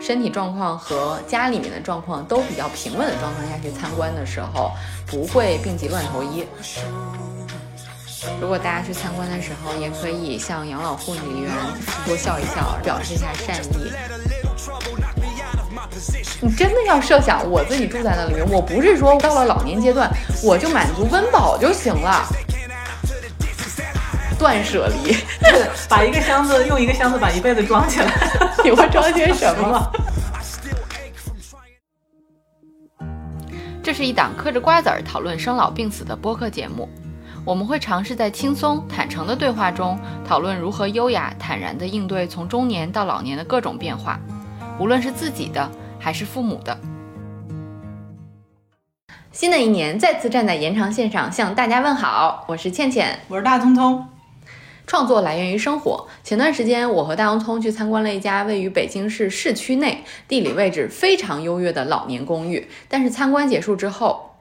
身体状况和家里面的状况都比较平稳的状况下去参观的时候，不会病急乱投医。如果大家去参观的时候，也可以向养老护理员多笑一笑，表示一下善意。你真的要设想我自己住在那里面，我不是说到了老年阶段我就满足温饱就行了，断舍离，把一个箱子用一个箱子把一辈子装起来，你会装些什么？这 是一档嗑着瓜子儿讨论生老病死的播客节目，我们会尝试在轻松坦诚的对话中讨论如何优雅坦然地应对从中年到老年的各种变化，无论是自己的。还是父母的。新的一年，再次站在延长线上向大家问好，我是倩倩，我是大聪聪。创作来源于生活。前段时间，我和大洋葱去参观了一家位于北京市市区内、地理位置非常优越的老年公寓。但是参观结束之后，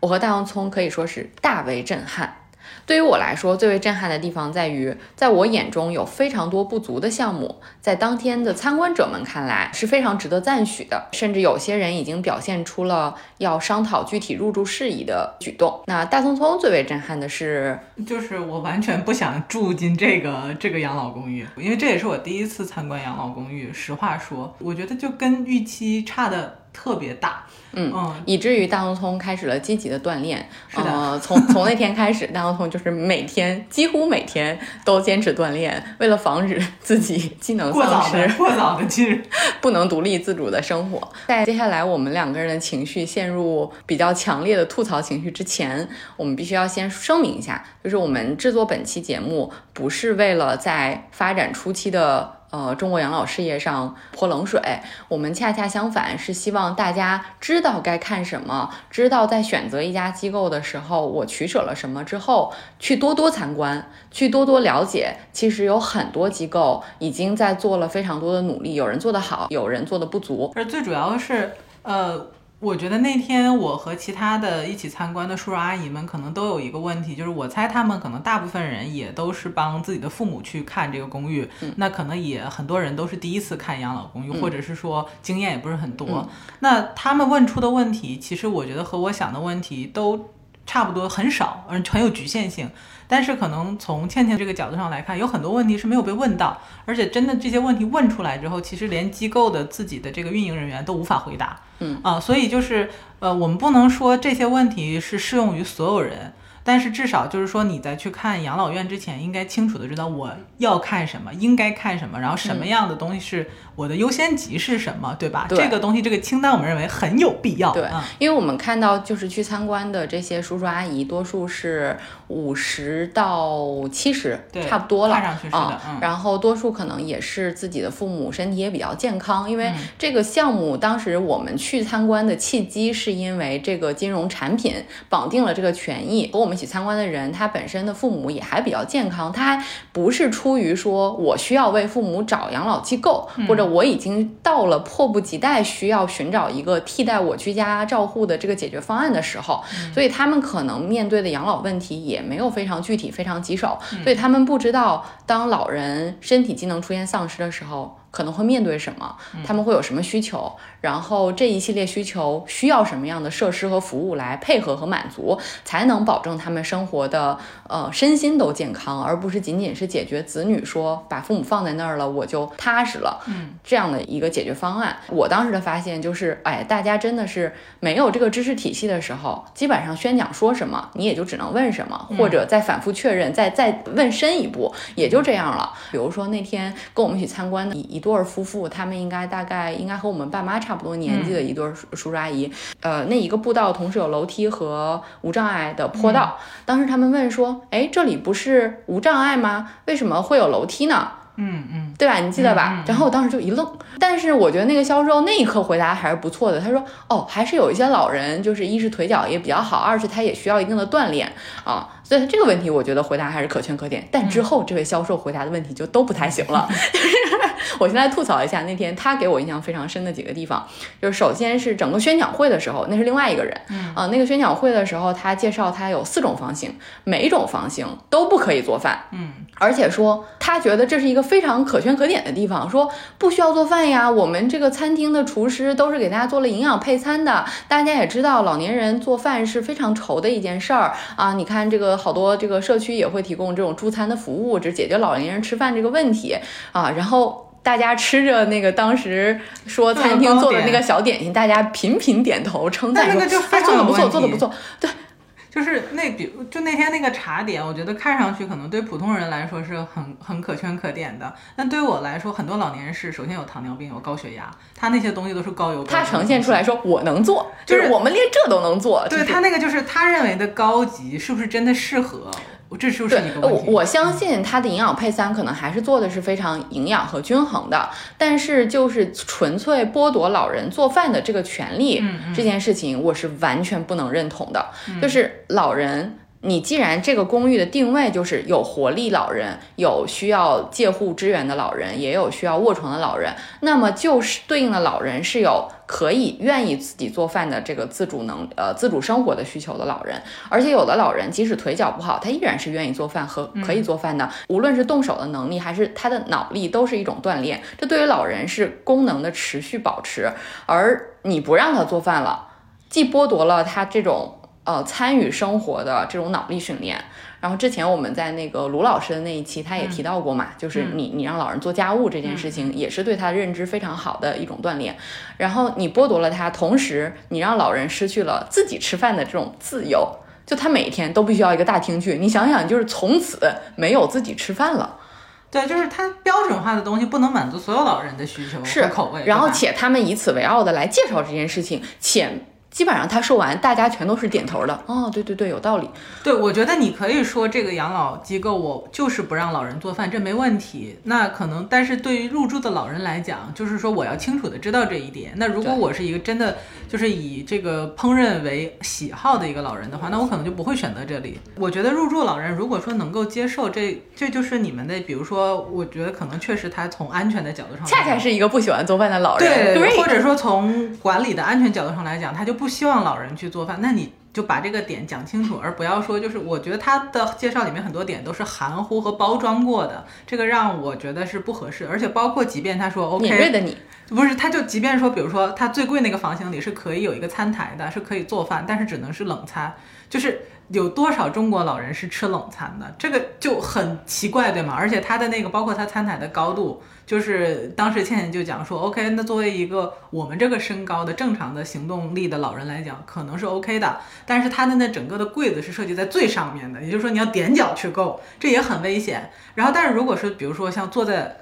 我和大洋葱可以说是大为震撼。对于我来说，最为震撼的地方在于，在我眼中有非常多不足的项目，在当天的参观者们看来是非常值得赞许的，甚至有些人已经表现出了要商讨具体入住事宜的举动。那大聪聪最为震撼的是，就是我完全不想住进这个这个养老公寓，因为这也是我第一次参观养老公寓。实话说，我觉得就跟预期差的。特别大，嗯嗯，以至于大聪聪开始了积极的锻炼。是的，从从那天开始，大聪聪就是每天几乎每天都坚持锻炼，为了防止自己机能丧失，过早的进入 不能独立自主的生活。在接下来我们两个人的情绪陷入比较强烈的吐槽情绪之前，我们必须要先声明一下，就是我们制作本期节目不是为了在发展初期的。呃，中国养老事业上泼冷水，我们恰恰相反，是希望大家知道该看什么，知道在选择一家机构的时候，我取舍了什么之后，去多多参观，去多多了解。其实有很多机构已经在做了非常多的努力，有人做得好，有人做的不足。而最主要是，呃。我觉得那天我和其他的一起参观的叔叔阿姨们可能都有一个问题，就是我猜他们可能大部分人也都是帮自己的父母去看这个公寓，那可能也很多人都是第一次看养老公寓，或者是说经验也不是很多。那他们问出的问题，其实我觉得和我想的问题都差不多，很少，嗯很有局限性。但是可能从倩倩这个角度上来看，有很多问题是没有被问到，而且真的这些问题问出来之后，其实连机构的自己的这个运营人员都无法回答。嗯啊，所以就是呃，我们不能说这些问题是适用于所有人。但是至少就是说，你在去看养老院之前，应该清楚的知道我要看什么，应该看什么，然后什么样的东西是我的优先级是什么，对吧？这个东西这个清单，我们认为很有必要。对，因为我们看到就是去参观的这些叔叔阿姨，多数是五十到七十，差不多了。看上去是的，然后多数可能也是自己的父母身体也比较健康，因为这个项目当时我们去参观的契机是因为这个金融产品绑定了这个权益和我们。一起参观的人，他本身的父母也还比较健康，他还不是出于说我需要为父母找养老机构，或者我已经到了迫不及待需要寻找一个替代我居家照护的这个解决方案的时候，所以他们可能面对的养老问题也没有非常具体、非常棘手，所以他们不知道当老人身体机能出现丧失的时候。可能会面对什么？他们会有什么需求？然后这一系列需求需要什么样的设施和服务来配合和满足，才能保证他们生活的呃身心都健康，而不是仅仅是解决子女说把父母放在那儿了我就踏实了。嗯，这样的一个解决方案。我当时的发现就是，哎，大家真的是没有这个知识体系的时候，基本上宣讲说什么，你也就只能问什么，或者再反复确认，再再问深一步，也就这样了。比如说那天跟我们一起参观的一。一对夫妇，他们应该大概应该和我们爸妈差不多年纪的一对叔叔阿姨。呃，那一个步道同时有楼梯和无障碍的坡道。当时他们问说：“哎，这里不是无障碍吗？为什么会有楼梯呢？”嗯嗯，对吧？你记得吧？然后我当时就一愣。但是我觉得那个销售那一刻回答还是不错的。他说：“哦，还是有一些老人，就是一是腿脚也比较好，二是他也需要一定的锻炼啊。”所以这个问题我觉得回答还是可圈可点。但之后这位销售回答的问题就都不太行了，就是。我先来吐槽一下那天他给我印象非常深的几个地方，就是首先是整个宣讲会的时候，那是另外一个人，嗯。啊，那个宣讲会的时候，他介绍他有四种房型，每一种房型都不可以做饭，嗯，而且说他觉得这是一个非常可圈可点的地方，说不需要做饭呀，我们这个餐厅的厨师都是给大家做了营养配餐的，大家也知道老年人做饭是非常愁的一件事儿。啊，你看这个好多这个社区也会提供这种助餐的服务，只解决老年人吃饭这个问题。啊，然后。大家吃着那个当时说餐厅做的那个小点心，大家频频点头称赞说：“哎，做的不错，做的不错。”对，就是那比就那天那个茶点，我觉得看上去可能对普通人来说是很很可圈可点的，但对于我来说，很多老年人是首先有糖尿病，有高血压，他那些东西都是高油。他呈现出来说我能做，就是我们连这都能做。对他那个就是他认为的高级，是不是真的适合？这就是一个问题。我我相信它的营养配餐可能还是做的是非常营养和均衡的，但是就是纯粹剥夺老人做饭的这个权利，这件事情我是完全不能认同的。就是老人。你既然这个公寓的定位就是有活力老人，有需要借护支援的老人，也有需要卧床的老人，那么就是对应的老人是有可以愿意自己做饭的这个自主能呃自主生活的需求的老人，而且有的老人即使腿脚不好，他依然是愿意做饭和可以做饭的，无论是动手的能力还是他的脑力都是一种锻炼，这对于老人是功能的持续保持，而你不让他做饭了，既剥夺了他这种。呃，参与生活的这种脑力训练，然后之前我们在那个卢老师的那一期，他也提到过嘛，就是你你让老人做家务这件事情，也是对他认知非常好的一种锻炼。然后你剥夺了他，同时你让老人失去了自己吃饭的这种自由，就他每天都必须要一个大厅去。你想想，就是从此没有自己吃饭了。对，就是他标准化的东西不能满足所有老人的需求是口味。然后且他们以此为傲的来介绍这件事情，且。基本上他说完，大家全都是点头的。哦，对对对，有道理。对，我觉得你可以说这个养老机构，我就是不让老人做饭，这没问题。那可能，但是对于入住的老人来讲，就是说我要清楚的知道这一点。那如果我是一个真的就是以这个烹饪为喜好的一个老人的话，那我可能就不会选择这里。我觉得入住老人如果说能够接受这，这就是你们的，比如说，我觉得可能确实他从安全的角度上，恰恰是一个不喜欢做饭的老人，对，或者说从管理的安全角度上来讲，他就。不希望老人去做饭，那你就把这个点讲清楚，而不要说就是我觉得他的介绍里面很多点都是含糊和包装过的，这个让我觉得是不合适。而且包括即便他说 OK，敏锐的你不是，他就即便说，比如说他最贵那个房型里是可以有一个餐台的，是可以做饭，但是只能是冷餐，就是有多少中国老人是吃冷餐的，这个就很奇怪，对吗？而且他的那个包括他餐台的高度。就是当时倩倩就讲说，OK，那作为一个我们这个身高的正常的行动力的老人来讲，可能是 OK 的。但是他的那整个的柜子是设计在最上面的，也就是说你要踮脚去够，这也很危险。然后，但是如果是比如说像坐在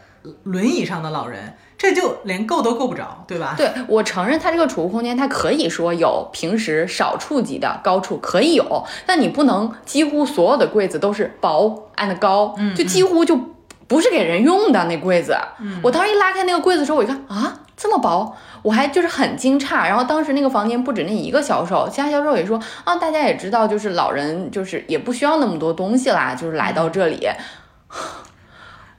轮椅上的老人，这就连够都够不着，对吧？对我承认，它这个储物空间它可以说有平时少触及的高处可以有，但你不能几乎所有的柜子都是薄 and 高，就几乎就。不是给人用的那柜子，我当时一拉开那个柜子的时候，我一看啊，这么薄，我还就是很惊诧。然后当时那个房间不止那一个销售，其他销售也说啊，大家也知道，就是老人就是也不需要那么多东西啦，就是来到这里。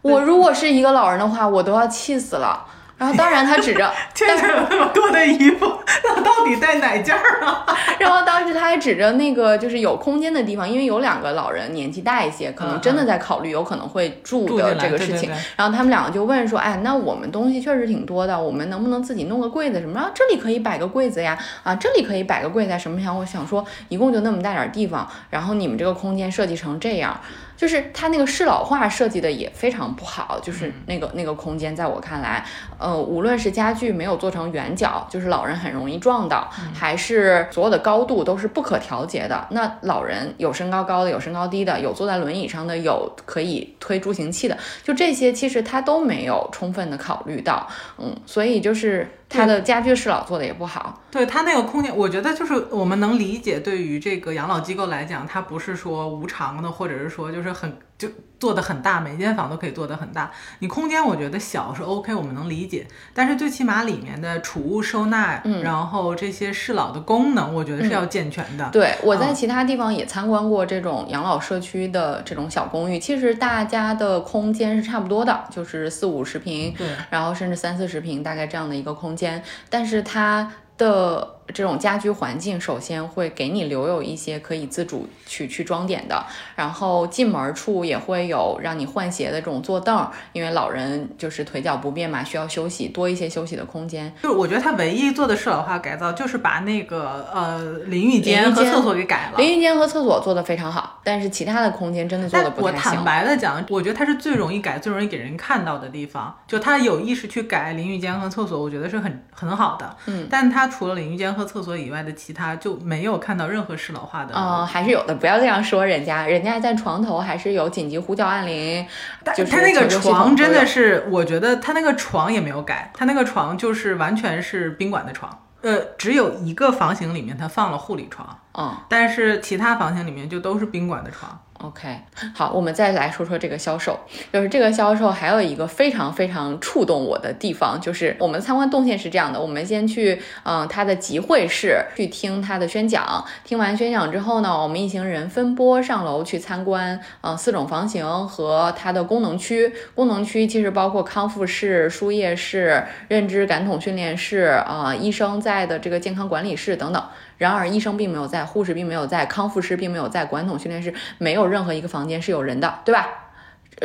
我如果是一个老人的话，我都要气死了。然后当然他指着，但是那么多的衣服，那到底带哪件儿啊？然后当时他还指着那个就是有空间的地方，因为有两个老人年纪大一些，可能真的在考虑有可能会住的这个事情。然后他们两个就问说：“哎，那我们东西确实挺多的，我们能不能自己弄个柜子什么？啊，这里可以摆个柜子呀，啊，这里可以摆个柜子什么？想我想说，一共就那么大点地方，然后你们这个空间设计成这样。”就是他那个适老化设计的也非常不好，就是那个那个空间，在我看来，呃，无论是家具没有做成圆角，就是老人很容易撞到，还是所有的高度都是不可调节的。那老人有身高高的，有身高低的，有坐在轮椅上的，有可以推助行器的，就这些其实他都没有充分的考虑到，嗯，所以就是他的家居适老做的也不好。对他那个空间，我觉得就是我们能理解，对于这个养老机构来讲，它不是说无偿的，或者是说就是很就做的很大，每间房都可以做的很大。你空间我觉得小是 OK，我们能理解，但是最起码里面的储物收纳，嗯。然后这些适老的功能，我觉得是要健全的。对，我在嗯。其他地方也参观过这种养老社区的这种小公寓，其实大家的空间是差不多的，就是四五十平，对。然后甚至三四十平，大概这样的一个空间，但是它的这种家居环境，首先会给你留有一些可以自主去去装点的，然后进门处也会有让你换鞋的这种坐凳，因为老人就是腿脚不便嘛，需要休息，多一些休息的空间。就是我觉得他唯一做的适老化改造，就是把那个呃淋浴间和厕所给改了。淋浴间和厕所做的非常好，但是其他的空间真的做的不我坦太行。白的讲，我觉得它是最容易改、最容易给人看到的地方。就他有意识去改淋浴间和厕所，我觉得是很很好的。嗯，但他除了淋浴间和厕所以外的其他，就没有看到任何适老化的。嗯，还是有的，不要这样说人家，人家在床头还是有紧急呼叫按铃，但就是他那个床真的是，我觉得他那个床也没有改，他那个床就是完全是宾馆的床。呃，只有一个房型里面他放了护理床，嗯。但是其他房型里面就都是宾馆的床。OK，好，我们再来说说这个销售。就是这个销售还有一个非常非常触动我的地方，就是我们参观动线是这样的：我们先去嗯他的集会室去听他的宣讲，听完宣讲之后呢，我们一行人分拨上楼去参观嗯四种房型和它的功能区。功能区其实包括康复室、输液室、认知感统训练室啊、医生在的这个健康管理室等等。然而，医生并没有在，护士并没有在，康复师并没有在，管统训练室没有任何一个房间是有人的，对吧？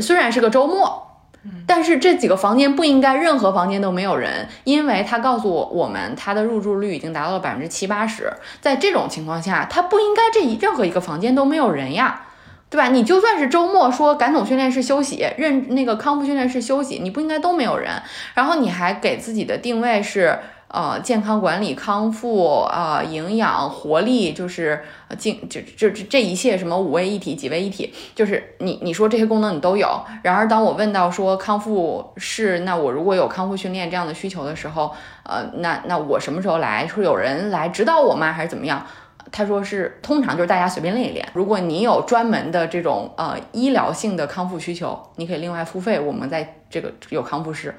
虽然是个周末，但是这几个房间不应该任何房间都没有人，因为他告诉我我们他的入住率已经达到了百分之七八十，在这种情况下，他不应该这一任何一个房间都没有人呀。对吧？你就算是周末说感统训练室休息，认那个康复训练室休息，你不应该都没有人。然后你还给自己的定位是呃健康管理、康复啊、营养、活力，就是呃进就就就这一切什么五位一体、几位一体，就是你你说这些功能你都有。然而当我问到说康复是，那我如果有康复训练这样的需求的时候，呃，那那我什么时候来？是有人来指导我吗？还是怎么样？他说是通常就是大家随便练一练。如果你有专门的这种呃医疗性的康复需求，你可以另外付费。我们在这个有康复师。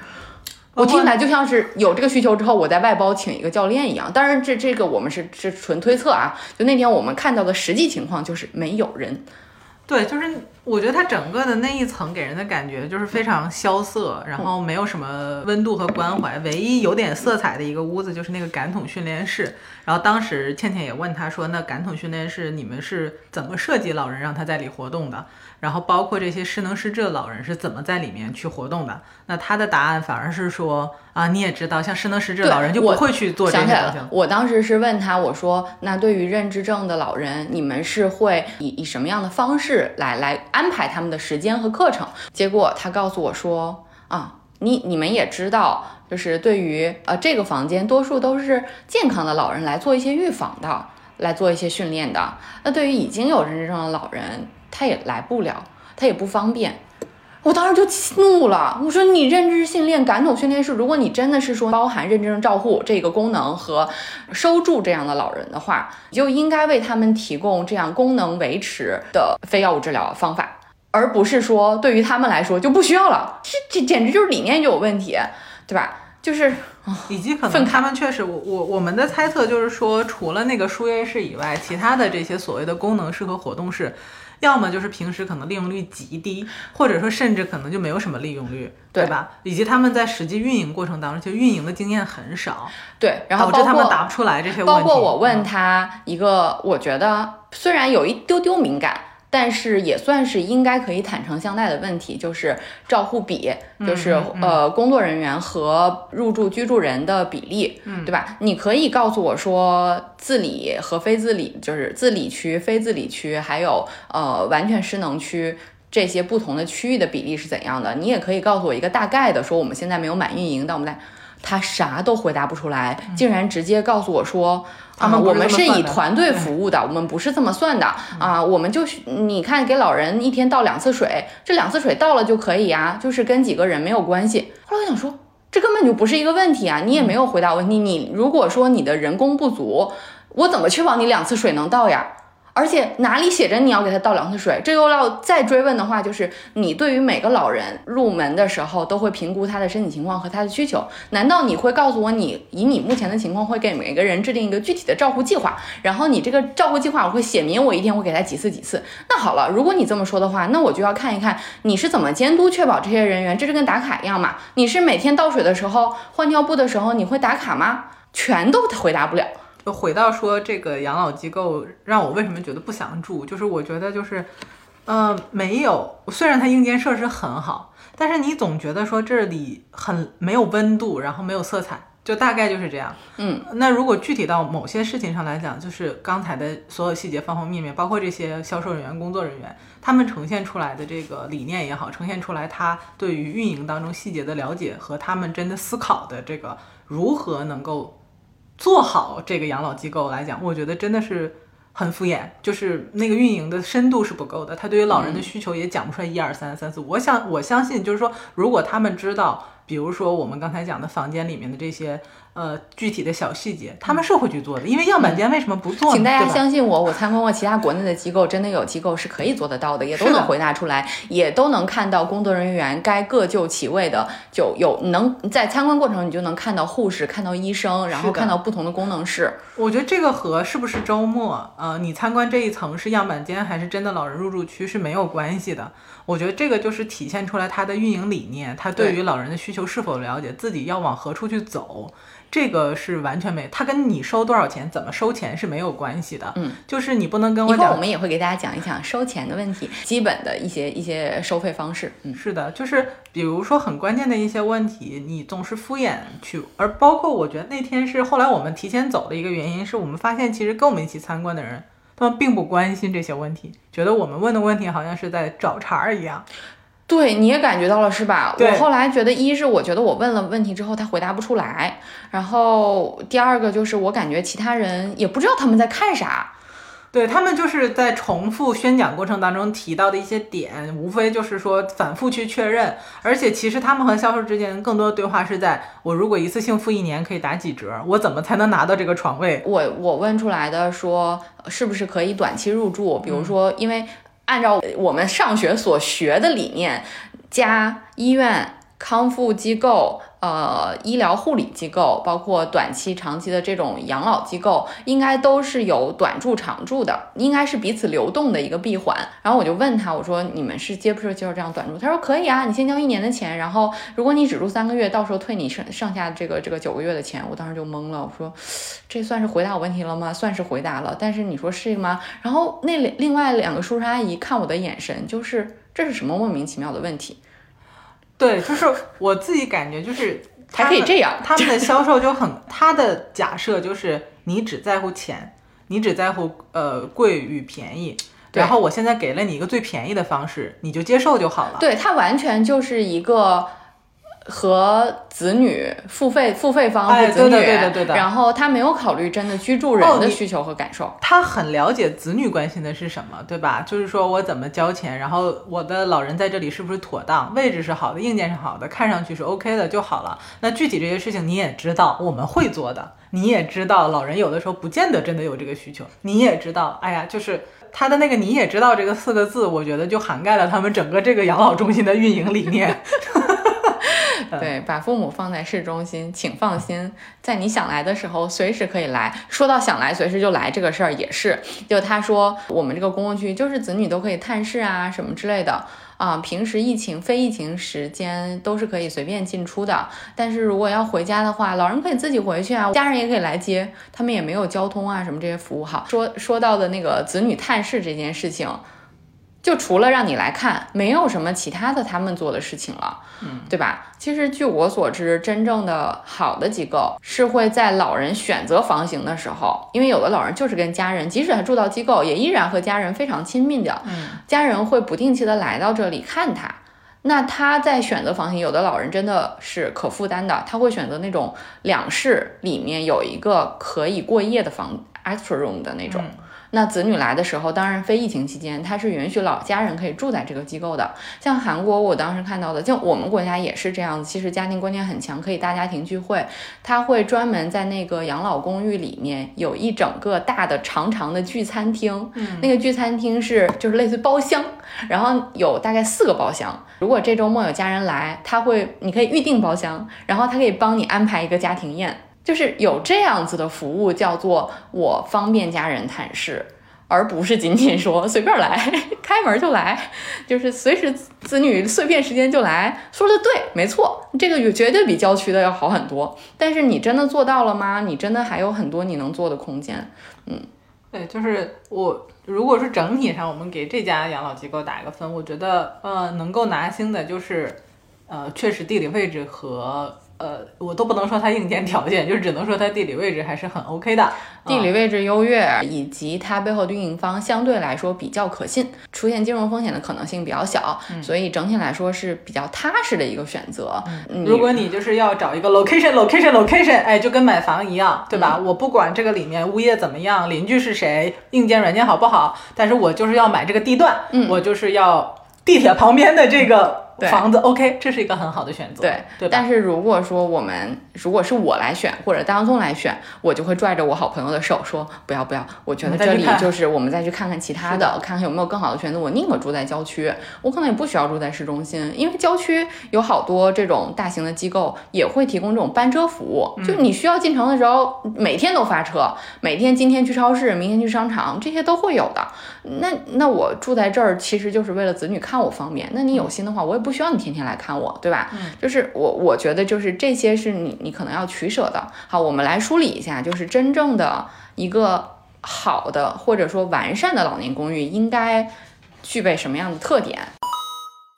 我听起来就像是有这个需求之后，我在外包请一个教练一样。当然这，这个我们是是纯推测啊。就那天我们看到的实际情况就是没有人。对，就是我觉得它整个的那一层给人的感觉就是非常萧瑟，然后没有什么温度和关怀。唯一有点色彩的一个屋子就是那个感统训练室。然后当时倩倩也问他说：“那感统训练室你们是怎么设计老人让他在里活动的？然后包括这些失能失智的老人是怎么在里面去活动的？”那他的答案反而是说：“啊，你也知道，像失能失智老人就不会去做这些东西了，。我当时是问他，我说：“那对于认知症的老人，你们是会以以什么样的方式来来安排他们的时间和课程？”结果他告诉我说：“啊，你你们也知道，就是对于呃这个房间，多数都是健康的老人来做一些预防的，来做一些训练的。那对于已经有认知症的老人，他也来不了，他也不方便。”我当时就气怒了，我说你认知训练、感统训练是，如果你真的是说包含认知症照护这个功能和收住这样的老人的话，你就应该为他们提供这样功能维持的非药物治疗方法，而不是说对于他们来说就不需要了。这这简直就是理念就有问题，对吧？就是以及可能他们确实，我我我们的猜测就是说，除了那个输液室以外，其他的这些所谓的功能室和活动室，要么就是平时可能利用率极低，或者说甚至可能就没有什么利用率，对对吧？以及他们在实际运营过程当中，其实运营的经验很少，对，然后导致他们答不出来这些问题。包括我问嗯他一个，我觉得虽然有一丢丢敏感，但是也算是应该可以坦诚相待的问题，就是照护比，就是、嗯嗯呃工作人员和入住居住人的比例，嗯对吧？你可以告诉我说自理和非自理，就是自理区、非自理区，还有呃完全失能区。这些不同的区域的比例是怎样的？你也可以告诉我一个大概的，说我们现在没有满运营，但我们在，他啥都回答不出来，竟然直接告诉我说，啊，他们不是我们是以团队服务的，我们不是这么算的啊，我们就是你看给老人一天倒两次水，这两次水倒了就可以呀、就是跟几个人没有关系。后来我想说。这根本就不是一个问题啊！你也没有回答问题。你如果说你的人工不足，我怎么确保你两次水能到呀？而且哪里写着你要给他倒两次水？这又要再追问的话，就是你对于每个老人入门的时候都会评估他的身体情况和他的需求。难道你会告诉我，你以你目前的情况会给每个人制定一个具体的照护计划？然后你这个照护计划我会写明我一天会给他几次几次？那好了，如果你这么说的话，那我就要看一看你是怎么监督确保这些人员，这是跟打卡一样嘛？你是每天倒水的时候换尿布的时候你会打卡吗？全都回答不了。就回到说这个养老机构让我为什么觉得不想住，就是我觉得就是，呃，没有，虽然它硬件设施很好，但是你总觉得说这里很没有温度，然后没有色彩，就大概就是这样。嗯，那如果具体到某些事情上来讲，就是刚才的所有细节方方面面，包括这些销售人员、工作人员，他们呈现出来的这个理念也好，呈现出来他对于运营当中细节的了解和他们真的思考的这个如何能够。做好这个养老机构来讲，我觉得真的是很敷衍，就是那个运营的深度是不够的。他对于老人的需求也讲不出来一二三三四。我想我相信，就是说，如果他们知道，比如说我们刚才讲的房间里面的这些。呃，具体的小细节，他们是会去做的，因为样板间为什么不做呢？请大家相信我，我参观过其他国内的机构，真的有机构是可以做得到的，也都能回答出来，也都能看到工作人员该各就其位的，就有能在参观过程你就能看到护士，看到医生，然后看到不同的功能室。我觉得这个和是不是周末，呃，你参观这一层是样板间还是真的老人入住区是没有关系的。我觉得这个就是体现出来他的运营理念，他对于老人的需求是否了解，自己要往何处去走。这个是完全没，他跟你收多少钱、怎么收钱是没有关系的。嗯，就是你不能跟我讲。我们也会给大家讲一讲收钱的问题，基本的一些一些收费方式。嗯，是的，就是比如说很关键的一些问题，你总是敷衍去，而包括我觉得那天是后来我们提前走的一个原因，是我们发现其实跟我们一起参观的人，他们并不关心这些问题，觉得我们问的问题好像是在找茬儿一样。对，你也感觉到了是吧？我后来觉得，一是我觉得我问了问题之后他回答不出来，然后第二个就是我感觉其他人也不知道他们在看啥，对他们就是在重复宣讲过程当中提到的一些点，无非就是说反复去确认，而且其实他们和销售之间更多的对话是在我如果一次性付一年可以打几折，我怎么才能拿到这个床位？我我问出来的说是不是可以短期入住？比如说因为。按照我们上学所学的理念，加医院、康复机构。呃，医疗护理机构，包括短期、长期的这种养老机构，应该都是有短住、长住的，应该是彼此流动的一个闭环。然后我就问他，我说你们是接不接受这样短住？他说可以啊，你先交一年的钱，然后如果你只住三个月，到时候退你剩剩下这个这个九个月的钱。我当时就懵了，我说这算是回答我问题了吗？算是回答了，但是你说是吗？然后那另外两个叔叔阿姨看我的眼神，就是这是什么莫名其妙的问题？对，就是我自己感觉，就是还可以这样。他们的销售就很，他的假设就是你只在乎钱，你只在乎呃贵与便宜，然后我现在给了你一个最便宜的方式，你就接受就好了。对他完全就是一个。和子女付费付费方是子女，对的对的对的。然后他没有考虑真的居住人的需求和感受。他很了解子女关心的是什么，对吧？就是说我怎么交钱，然后我的老人在这里是不是妥当，位置是好的，硬件是好的，看上去是 OK 的就好了。那具体这些事情你也知道，我们会做的。你也知道，老人有的时候不见得真的有这个需求。你也知道，哎呀，就是他的那个“你也知道”这个四个字，我觉得就涵盖了他们整个这个养老中心的运营理念。对，把父母放在市中心，请放心，在你想来的时候，随时可以来。说到想来随时就来这个事儿也是，就他说我们这个公共区就是子女都可以探视啊，什么之类的啊。平时疫情、非疫情时间都是可以随便进出的，但是如果要回家的话，老人可以自己回去啊，家人也可以来接，他们也没有交通啊什么这些服务好。说说到的那个子女探视这件事情。就除了让你来看，没有什么其他的他们做的事情了，嗯，对吧？其实据我所知，真正的好的机构是会在老人选择房型的时候，因为有的老人就是跟家人，即使他住到机构，也依然和家人非常亲密的，嗯，家人会不定期的来到这里看他。那他在选择房型，有的老人真的是可负担的，他会选择那种两室里面有一个可以过夜的房，extra room 的那种。那子女来的时候，当然非疫情期间，他是允许老家人可以住在这个机构的。像韩国，我当时看到的，就我们国家也是这样子，其实家庭观念很强，可以大家庭聚会。他会专门在那个养老公寓里面有一整个大的长长的聚餐厅，嗯那个聚餐厅是就是类似于包厢，然后有大概四个包厢。如果这周末有家人来，他会你可以预定包厢，然后他可以帮你安排一个家庭宴。就是有这样子的服务，叫做我方便家人探视，而不是仅仅说随便来，开门就来，就是随时子女碎片时间就来。说的对，没错，这个绝对比郊区的要好很多。但是你真的做到了吗？你真的还有很多你能做的空间。嗯对，就是我，如果是整体上我们给这家养老机构打一个分，我觉得呃能够拿星的就是，呃确实地理位置和呃我都不能说它硬件条件，就只能说它地理位置还是很 OK 的。地理位置优越，以及它背后的运营方相对来说比较可信，出现金融风险的可能性比较小，所以整体来说是比较踏实的一个选择。嗯如果你就是要找一个 location location location，哎，就跟买房一样，对吧？我不管这个里面物业怎么样，邻居是谁，硬件软件好不好，但是我就是要买这个地段，嗯我就是要地铁旁边的这个对房子，OK，这是一个很好的选择，对对？但是如果说我们如果是我来选，或者当中来选，我就会拽着我好朋友的手说不要不要，我觉得这里就是我们再去看看其他的，看看有没有更好的选择。我宁可住在郊区，我可能也不需要住在市中心，因为郊区有好多这种大型的机构也会提供这种班车服务，嗯就你需要进城的时候，每天都发车，每天今天去超市，明天去商场，这些都会有的。那那我住在这儿，其实就是为了子女看我方便。那你有心的话，我也不需要你天天来看我，对吧？嗯就是我我觉得就是这些是你你可能要取舍的。好，我们来梳理一下，就是真正的一个好的或者说完善的老年公寓应该具备什么样的特点。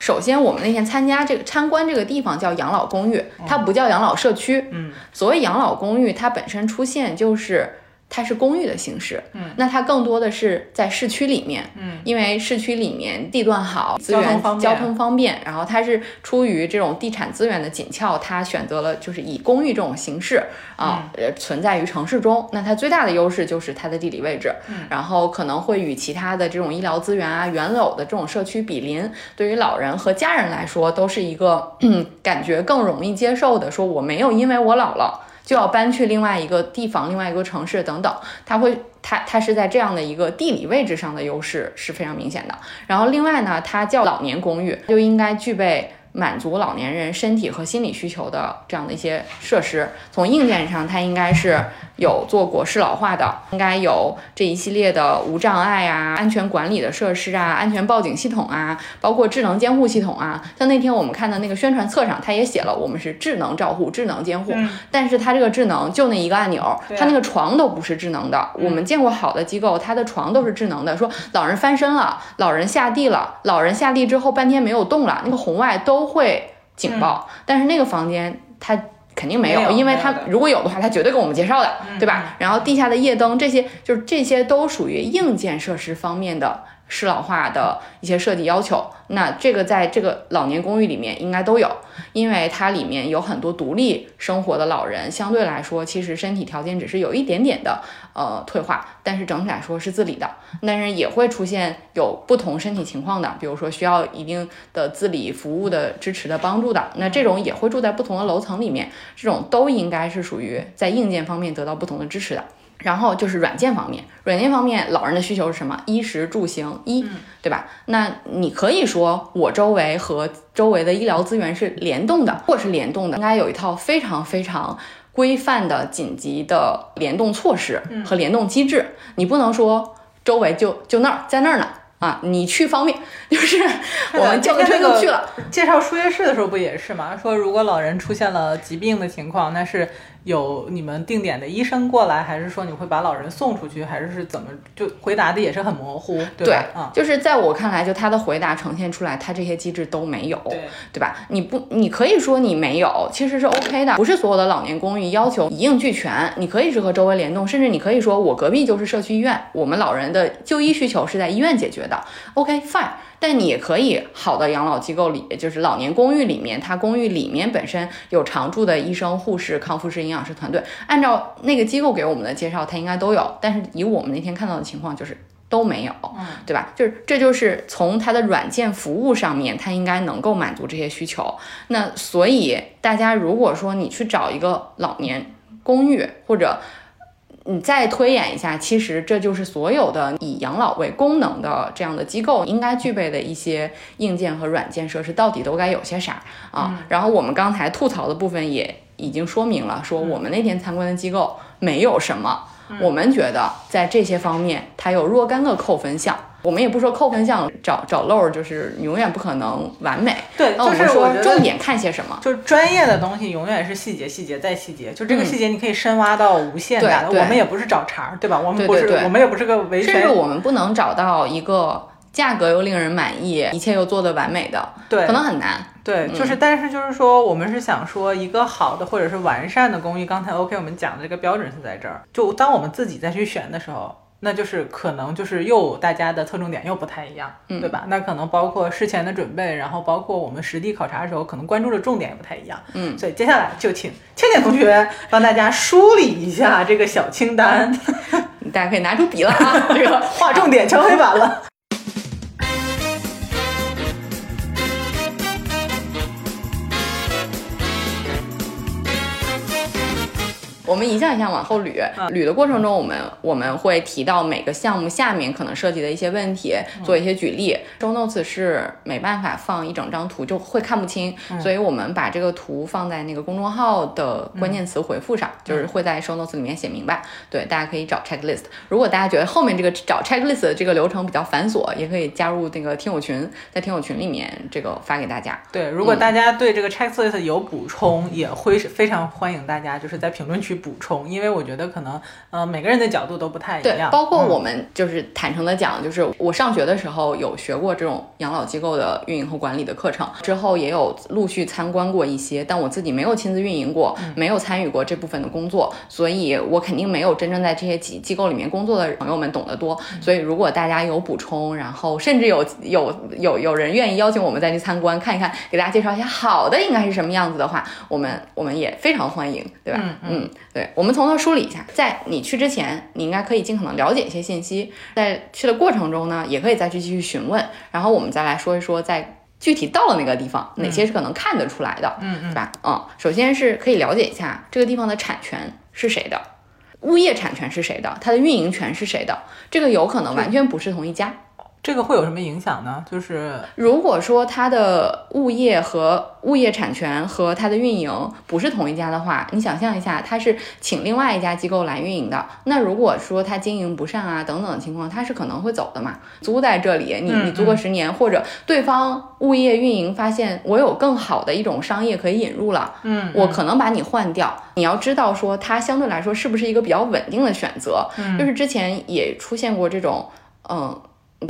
首先，我们那天参加这个参观这个地方叫养老公寓，它不叫养老社区。嗯，所谓养老公寓，它本身出现就是它是公寓的形式。嗯，那它更多的是在市区里面。嗯，因为市区里面地段好，资源交通方便然后它是出于这种地产资源的紧俏，它选择了就是以公寓这种形式啊，呃，存在于城市中。那它最大的优势就是它的地理位置，嗯然后可能会与其他的这种医疗资源啊、原有的这种社区比邻，对于老人和家人来说都是一个嗯感觉更容易接受的。说我没有因为我老了。就要搬去另外一个地方、另外一个城市等等，它会，它它是在这样的一个地理位置上的优势是非常明显的。然后另外呢，它叫老年公寓，就应该具备满足老年人身体和心理需求的这样的一些设施。从硬件上，它应该是有做过适老化的，应该有这一系列的无障碍啊、安全管理的设施啊、安全报警系统啊，包括智能监护系统啊。像那天我们看的那个宣传册上，它也写了我们是智能照护、智能监护，但是它这个智能就那一个按钮，它那个床都不是智能的。我们见过好的机构，它的床都是智能的，说老人翻身了，老人下地了，老人下地之后半天没有动了，那个红外都会警报。但是那个房间它。肯定没有，没有因为它没有的。如果有的话，他绝对给我们介绍的，对吧？然后地下的夜灯这些，就是这些都属于硬件设施方面的适老化的一些设计要求。那这个在这个老年公寓里面应该都有，因为它里面有很多独立生活的老人，相对来说其实身体条件只是有一点点的呃退化，但是整体来说是自理的。但是也会出现有不同身体情况的，比如说需要一定的自理服务的支持的帮助的，那这种也会住在不同的楼层里面，这种都应该是属于在硬件方面得到不同的支持的。然后就是软件方面，软件方面，老人的需求是什么？衣食住行，衣，对吧？那你可以说我周围和周围的医疗资源是联动的，或是联动的，应该有一套非常非常规范的紧急的联动措施和联动机制。你不能说周围就就那儿在那儿呢啊，你去方便，就是我们叫个车就去了。介绍输液室的时候不也是吗？说如果老人出现了疾病的情况，那是有你们定点的医生过来，还是说你会把老人送出去，还是是怎么？就回答的也是很模糊，对对吧？啊，就是在我看来，就他的回答呈现出来，他这些机制都没有。对，对吧？你不，你可以说你没有，其实是 OK 的。不是所有的老年公寓要求一应俱全，你可以是和周围联动，甚至你可以说我隔壁就是社区医院，我们老人的就医需求是在医院解决的。OK fine，但你也可以好的养老机构里，就是老年公寓里面，它公寓里面本身有常驻的医生、护士、康复师、营养师团队，按照那个机构给我们的介绍，它应该都有。但是以我们那天看到的情况，就是都没有，对吧？就是这就是从它的软件服务上面，它应该能够满足这些需求。那所以大家如果说你去找一个老年公寓或者你再推演一下，其实这就是所有的以养老为功能的这样的机构应该具备的一些硬件和软件设施，到底都该有些啥啊？然后我们刚才吐槽的部分也已经说明了，说我们那天参观的机构没有什么，我们觉得在这些方面它有若干个扣分项。我们也不说扣分项找找漏儿，就是永远不可能完美。对，那我们说重点看些什么？就是专业的东西永远是细节，细节再细节。就这个细节你可以深挖到无限的。我们也不是找茬儿，对吧？我们不是，我们也不是个维权。甚至我们不能找到一个价格又令人满意，一切又做得完美的，对，可能很难。对，就是，但是就是说，我们是想说一个好的或者是完善的公寓。刚才 OK，我们讲的这个标准是在这儿。就当我们自己再去选的时候。那就是可能就是又大家的侧重点又不太一样，嗯，对吧？那可能包括事前的准备，然后包括我们实地考察的时候，可能关注的重点也不太一样，嗯。所以接下来就请倩倩同学帮大家梳理一下这个小清单，大家可以拿出笔了啊，这个画重点，敲黑板了。我们一项一项往后捋，捋的过程中，我们我们会提到每个项目下面可能涉及的一些问题，做一些举例。Show notes 是没办法放一整张图，就会看不清，所以我们把这个图放在那个公众号的关键词回复上，就是会在 Show notes 里面写明白。对，大家可以找 checklist。如果大家觉得后面这个找 checklist 的这个流程比较繁琐，也可以加入那个听友群，在听友群里面这个发给大家。对，如果大家对这个 checklist 有补充，也会非常欢迎大家就是在评论区。补充，因为我觉得可能，呃，每个人的角度都不太一样。对，包括我们就是坦诚的讲，就是我上学的时候有学过这种养老机构的运营和管理的课程，之后也有陆续参观过一些，但我自己没有亲自运营过，没有参与过这部分的工作，所以我肯定没有真正在这些机机构里面工作的朋友们懂得多。所以如果大家有补充，然后甚至有有有有人愿意邀请我们再去参观看一看，给大家介绍一下好的应该是什么样子的话，我们我们也非常欢迎，对吧？嗯嗯。对，我们从头梳理一下，在你去之前，你应该可以尽可能了解一些信息，在去的过程中呢，也可以再去继续询问，然后我们再来说一说，在具体到了那个地方，哪些是可能看得出来的，嗯嗯，是吧？嗯，首先是可以了解一下这个地方的产权是谁的，物业产权是谁的，它的运营权是谁的，这个有可能完全不是同一家。这个会有什么影响呢？就是如果说它的物业和物业产权和它的运营不是同一家的话，你想象一下，它是请另外一家机构来运营的。那如果说它经营不善啊等等的情况，它是可能会走的嘛？租在这里，你你租个十年，或者对方物业运营发现我有更好的一种商业可以引入了，嗯，我可能把你换掉。你要知道说它相对来说是不是一个比较稳定的选择？嗯，就是之前也出现过这种，嗯。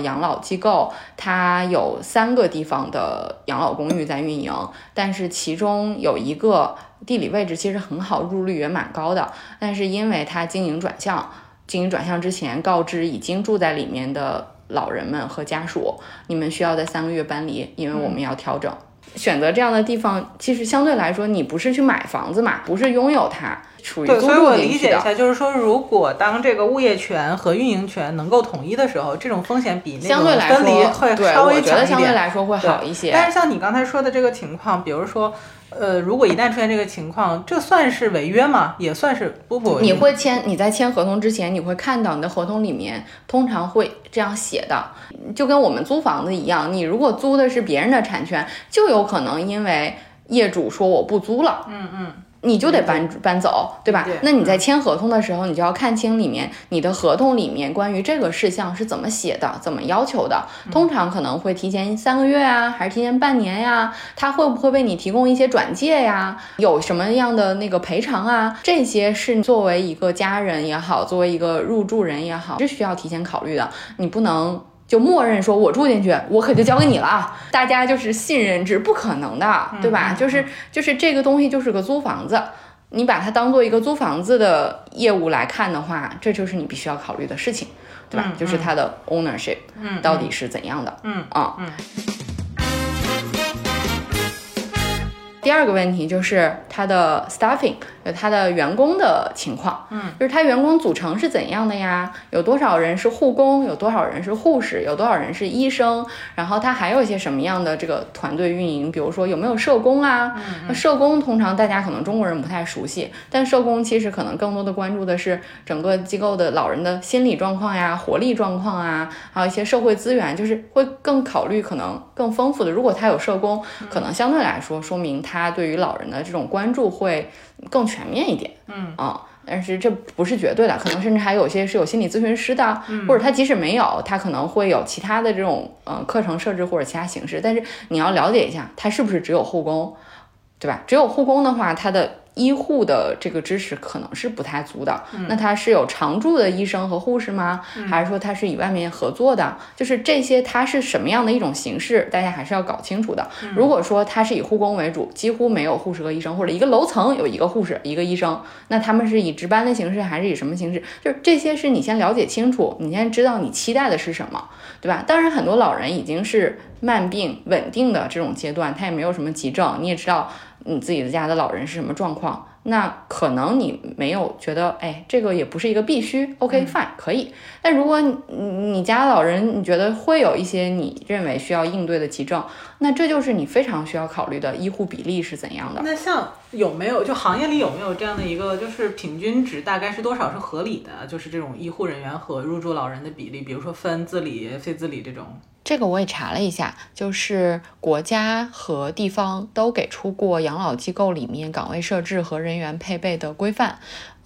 养老机构它有三个地方的养老公寓在运营，但是其中有一个地理位置其实很好，入率也蛮高的。但是因为它经营转向，经营转向之前告知已经住在里面的老人们和家属，你们需要在三个月搬离，因为我们要调整。选择这样的地方，其实相对来说，你不是去买房子嘛，不是拥有它。对，所以我理解一下，就是说，如果当这个物业权和运营权能够统一的时候，这种风险比那个分离会稍微强一点。相对来说会好一些。但是像你刚才说的这个情况，比如说，呃，如果一旦出现这个情况，这算是违约吗？也算是不不。你会签？你在签合同之前，你会看到你的合同里面通常会这样写的，就跟我们租房子一样，你如果租的是别人的产权，就有可能因为业主说我不租了。嗯嗯。你就得搬搬走，对吧？那你在签合同的时候，你就要看清里面你的合同里面关于这个事项是怎么写的，怎么要求的。通常可能会提前三个月啊，还是提前半年呀？他会不会为你提供一些转介呀？有什么样的那个赔偿啊？这些是作为一个家人也好，作为一个入住人也好，是需要提前考虑的。你不能。就默认说，我住进去，我可就交给你了。大家就是信任制，不可能的，对吧？就是就是这个东西就是个租房子，你把它当做一个租房子的业务来看的话，这就是你必须要考虑的事情。对吧？就是它的 ownership，嗯，到底是怎样的？嗯啊嗯。第二个问题就是它的 staffing，就它的员工的情况，嗯，就是它员工组成是怎样的呀？有多少人是护工？有多少人是护士？有多少人是医生？然后他还有一些什么样的这个团队运营？比如说有没有社工啊？那社工通常大家可能中国人不太熟悉，但社工其实可能更多的关注的是整个机构的老人的心理状况呀、活力状况啊，还有一些社会资源，就是会更考虑可能更丰富的。如果他有社工，可能相对来说说明他。他对于老人的这种关注会更全面一点，嗯啊，但是这不是绝对的，可能甚至还有些是有心理咨询师的，或者他即使没有，他可能会有其他的这种呃课程设置或者其他形式，但是你要了解一下，他是不是只有护工，对吧？只有护工的话，他的。医护的这个支持可能是不太足的，那他是有常驻的医生和护士吗？还是说他是与外面合作的？就是这些，他是什么样的一种形式？大家还是要搞清楚的。如果说他是以护工为主，几乎没有护士和医生，或者一个楼层有一个护士一个医生，那他们是以值班的形式，还是以什么形式？就是这些是你先了解清楚，你先知道你期待的是什么，对吧？当然，很多老人已经是慢病稳定的这种阶段，他也没有什么急症，你也知道。你自己的家的老人是什么状况？那可能你没有觉得，哎，这个也不是一个必须。OK，fine，可以。但如果你你家老人你觉得会有一些你认为需要应对的急症，那这就是你非常需要考虑的医护比例是怎样的。那像有没有就行业里有没有这样的一个就是平均值大概是多少是合理的？就是这种医护人员和入住老人的比例，比如说分自理、非自理这种。这个我也查了一下，就是国家和地方都给出过养老机构里面岗位设置和人员配备的规范。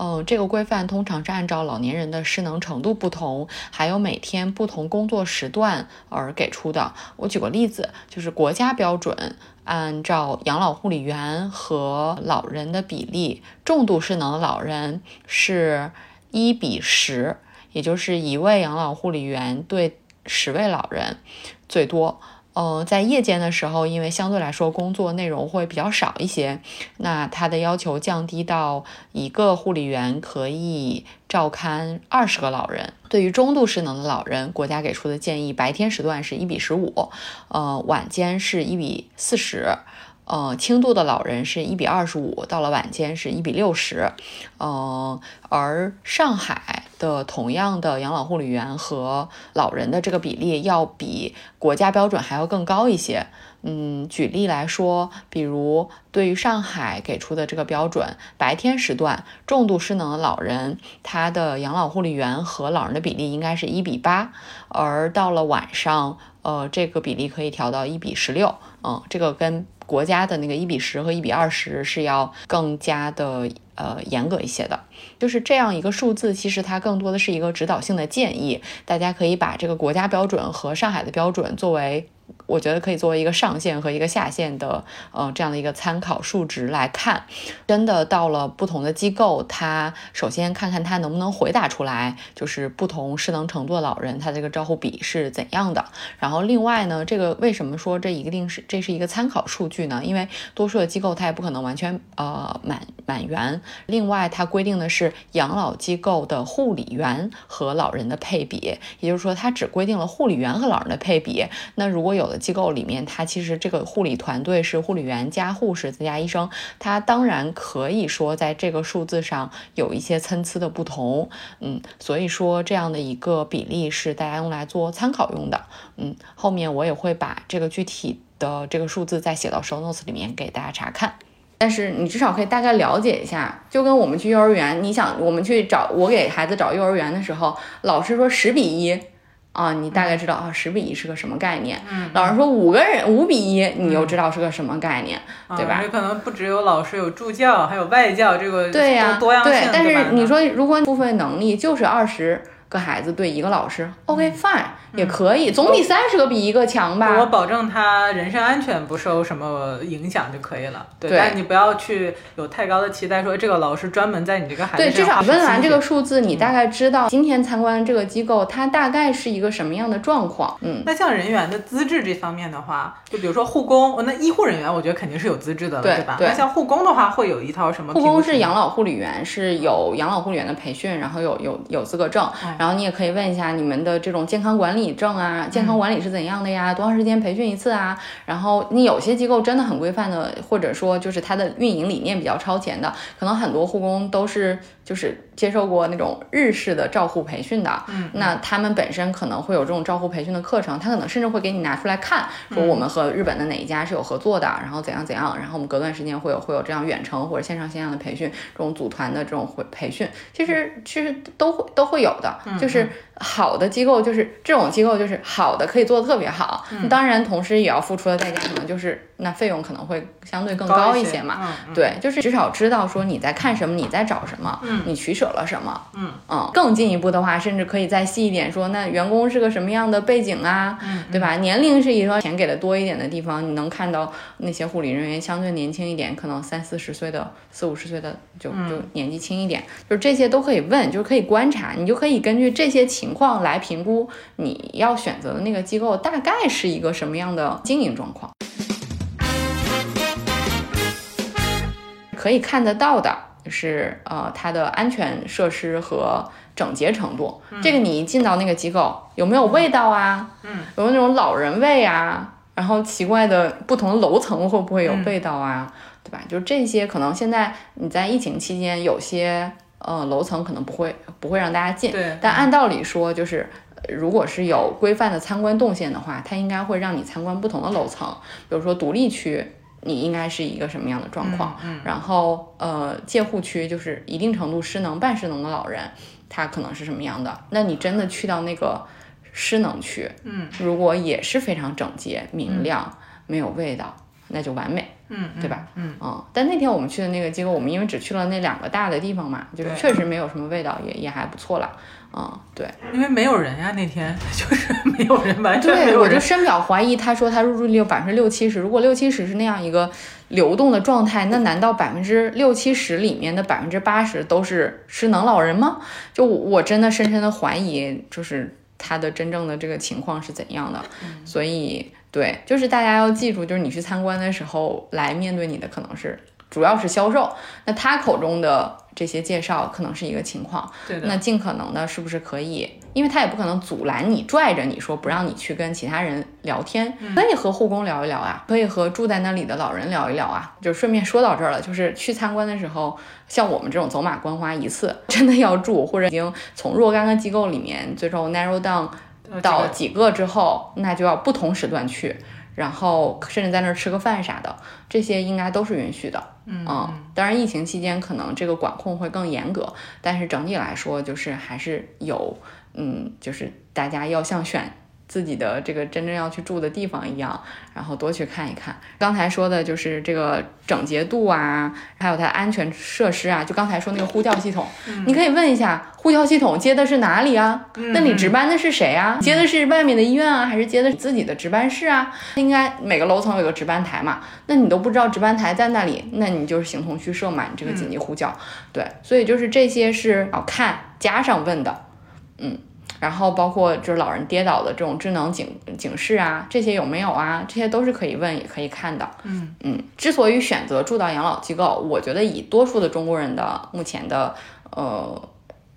嗯，这个规范通常是按照老年人的失能程度不同，还有每天不同工作时段而给出的。我举个例子，就是国家标准按照养老护理员和老人的比例，重度失能的老人是一比十，也就是一位养老护理员对。十位老人最多，嗯，在夜间的时候，因为相对来说工作内容会比较少一些，那他的要求降低到一个护理员可以照看二十个老人。对于中度失能的老人，国家给出的建议，白天时段是一比十五，呃，晚间是一比四十。呃，轻度的老人是一比二十五，到了晚间是一比六十，呃，而上海的同样的养老护理员和老人的这个比例要比国家标准还要更高一些。嗯，举例来说，比如对于上海给出的这个标准，白天时段重度失能的老人，他的养老护理员和老人的比例应该是一比八，而到了晚上，呃，这个比例可以调到一比十六。嗯，这个跟国家的那个一比十和一比二十是要更加的呃严格一些的，就是这样一个数字，其实它更多的是一个指导性的建议，大家可以把这个国家标准和上海的标准作为。我觉得可以作为一个上限和一个下限的，呃，这样的一个参考数值来看。真的到了不同的机构，它首先看看它能不能回答出来，就是不同失能程度的老人，他这个照护比是怎样的。然后另外呢，这个为什么说这一定是这是一个参考数据呢？因为多数的机构它也不可能完全呃满满员。另外，它规定的是养老机构的护理员和老人的配比，也就是说，它只规定了护理员和老人的配比。那如果有的机构里面，它其实这个护理团队是护理员加护士再加医生，它当然可以说在这个数字上有一些参差的不同，嗯，所以说这样的一个比例是大家用来做参考用的，嗯，后面我也会把这个具体的这个数字再写到 show notes 里面给大家查看，但是你至少可以大概了解一下，就跟我们去幼儿园，你想我们去找我给孩子找幼儿园的时候，老师说十比一。啊，你大概知道啊，十比一是个什么概念？嗯，老师说五个人五比一，你又知道是个什么概念，对吧？这可能不只有老师，有助教，还有外教，这个对呀，多样性。对，但是你说如果部分能力就是二十。个孩子对一个老师，OK fine 也可以，总比三十个比一个强吧。我保证他人身安全不受什么影响就可以了。对，但你不要去有太高的期待，说这个老师专门在你这个孩子对，至少问完这个数字，你大概知道今天参观这个机构，它大概是一个什么样的状况。嗯，那像人员的资质这方面的话，就比如说护工，那医护人员我觉得肯定是有资质的了，对吧？那像护工的话，会有一套什么？护工是养老护理员，是有养老护理员的培训，然后有有有资格证。然后你也可以问一下你们的这种健康管理证啊，健康管理是怎样的呀？多长时间培训一次啊？然后你有些机构真的很规范的，或者说就是它的运营理念比较超前的，可能很多护工都是就是接受过那种日式的照护培训的，嗯，那他们本身可能会有这种照护培训的课程，他可能甚至会给你拿出来看，说我们和日本的哪一家是有合作的，然后怎样怎样，然后我们隔段时间会有会有这样远程或者线上线下的培训，这种组团的这种会培训，其实其实都会都会有的，就是好的机构就是这种机构就是好的可以做的特别好，当然同时也要付出的代价可能就是那费用可能会相对更高一一些嘛，对，就是至少知道说你在看什么，你在找什么，嗯。你取舍了什么，嗯。嗯更进一步的话，甚至可以再细一点说，那员工是个什么样的背景啊，嗯对吧？年龄是一个钱给的多一点的地方，你能看到那些护理人员相对年轻一点，可能三四十岁的、四五十岁的就嗯。就年纪轻一点，就是这些都可以问，就是可以观察，你就可以根据这些情况来评估你要选择的那个机构大概是一个什么样的经营状况。可以看得到的是，呃，它的安全设施和整洁程度。这个你一进到那个机构，有没有味道啊？嗯，有没有那种老人味啊？然后奇怪的不同的楼层会不会有味道啊？对吧？就是这些，可能现在你在疫情期间，有些呃楼层可能不会不会让大家进，对但按道理说，就是呃如果是有规范的参观动线的话，它应该会让你参观不同的楼层，比如说独立区。你应该是一个什么样的状况？嗯然后呃，介护区就是一定程度失能、半失能的老人，他可能是什么样的？那你真的去到那个失能区，嗯，如果也是非常整洁、明亮、没有味道，那就完美，嗯，对吧？嗯嗯，但那天我们去的那个机构，我们因为只去了那两个大的地方嘛，就是确实没有什么味道，也也还不错啦。嗯，对，因为没有人呀，那天就是没有人，完全没对，有人。我就深表怀疑。他说他入住率有百分之六七十，如果六七十是那样一个流动的状态，那难道百分之六七十里面的百分之八十都是失能老人吗？就我我真的深深的怀疑，就是他的真正的这个情况是怎样的。所以对，就是大家要记住，就是你去参观的时候，来面对你的可能是主要是销售，那他口中的这些介绍可能是一个情况。对的，那尽可能的，是不是可以？因为他也不可能阻拦你、拽着你说不让你去跟其他人聊天，可以和护工聊一聊啊，可以和住在那里的老人聊一聊啊。就顺便说到这儿了，就是去参观的时候，像我们这种走马观花一次，真的要住，或者已经从若干个机构里面最终 narrow down 呃到几个之后，那就要不同时段去。然后甚至在那儿吃个饭啥的，这些应该都是允许的。嗯当然疫情期间可能这个管控会更严格，但是整体来说就是还是有，嗯，就是大家要像选自己的这个真正要去住的地方一样，然后多去看一看。刚才说的就是这个整洁度啊，还有它安全设施啊，就刚才说那个呼叫系统，你可以问一下呼叫系统接的是哪里啊？那你值班的是谁啊？接的是外面的医院啊，还是接的是自己的值班室啊？应该每个楼层有个值班台嘛，那你都不知道值班台在那里，那你就是形同虚设嘛，你这个紧急呼叫，对，所以就是这些是要看加上问的，嗯。然后包括就是老人跌倒的这种智能警警示啊，这些有没有啊？这些都是可以问也可以看的。嗯嗯，之所以选择住到养老机构，我觉得以多数的中国人的目前的呃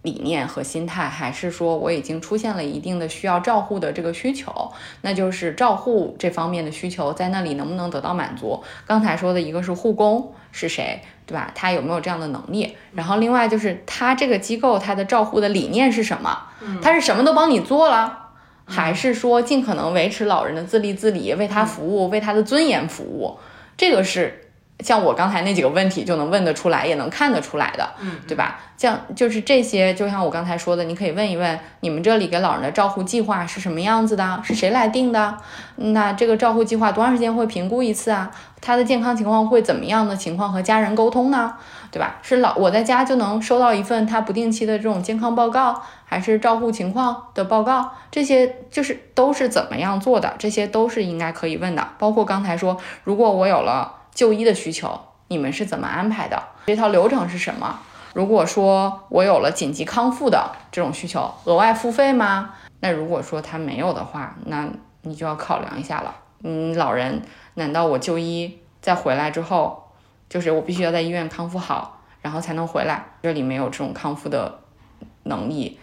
理念和心态，还是说我已经出现了一定的需要照护的这个需求，那就是照护这方面的需求在那里能不能得到满足？刚才说的一个是护工是谁，对吧？他有没有这样的能力？然后另外就是他这个机构他的照护的理念是什么？他是什么都帮你做了。还是说尽可能维持老人的自立自理，为他服务，为他的尊严服务，这个是像我刚才那几个问题就能问得出来，也能看得出来的，嗯，对吧？像就是这些，就像我刚才说的，你可以问一问，你们这里给老人的照护计划是什么样子的？是谁来定的？那这个照护计划多长时间会评估一次啊？他的健康情况会怎么样的情况和家人沟通呢？对吧？是老我在家就能收到一份他不定期的这种健康报告，还是照护情况的报告？这些就是都是怎么样做的？这些都是应该可以问的。包括刚才说，如果我有了就医的需求，你们是怎么安排的？这套流程是什么？如果说我有了紧急康复的这种需求，额外付费吗？那如果说他没有的话，那你就要考量一下了。嗯，老人难道我就医再回来之后，就是我必须要在医院康复好，然后才能回来？这里没有这种康复的能力，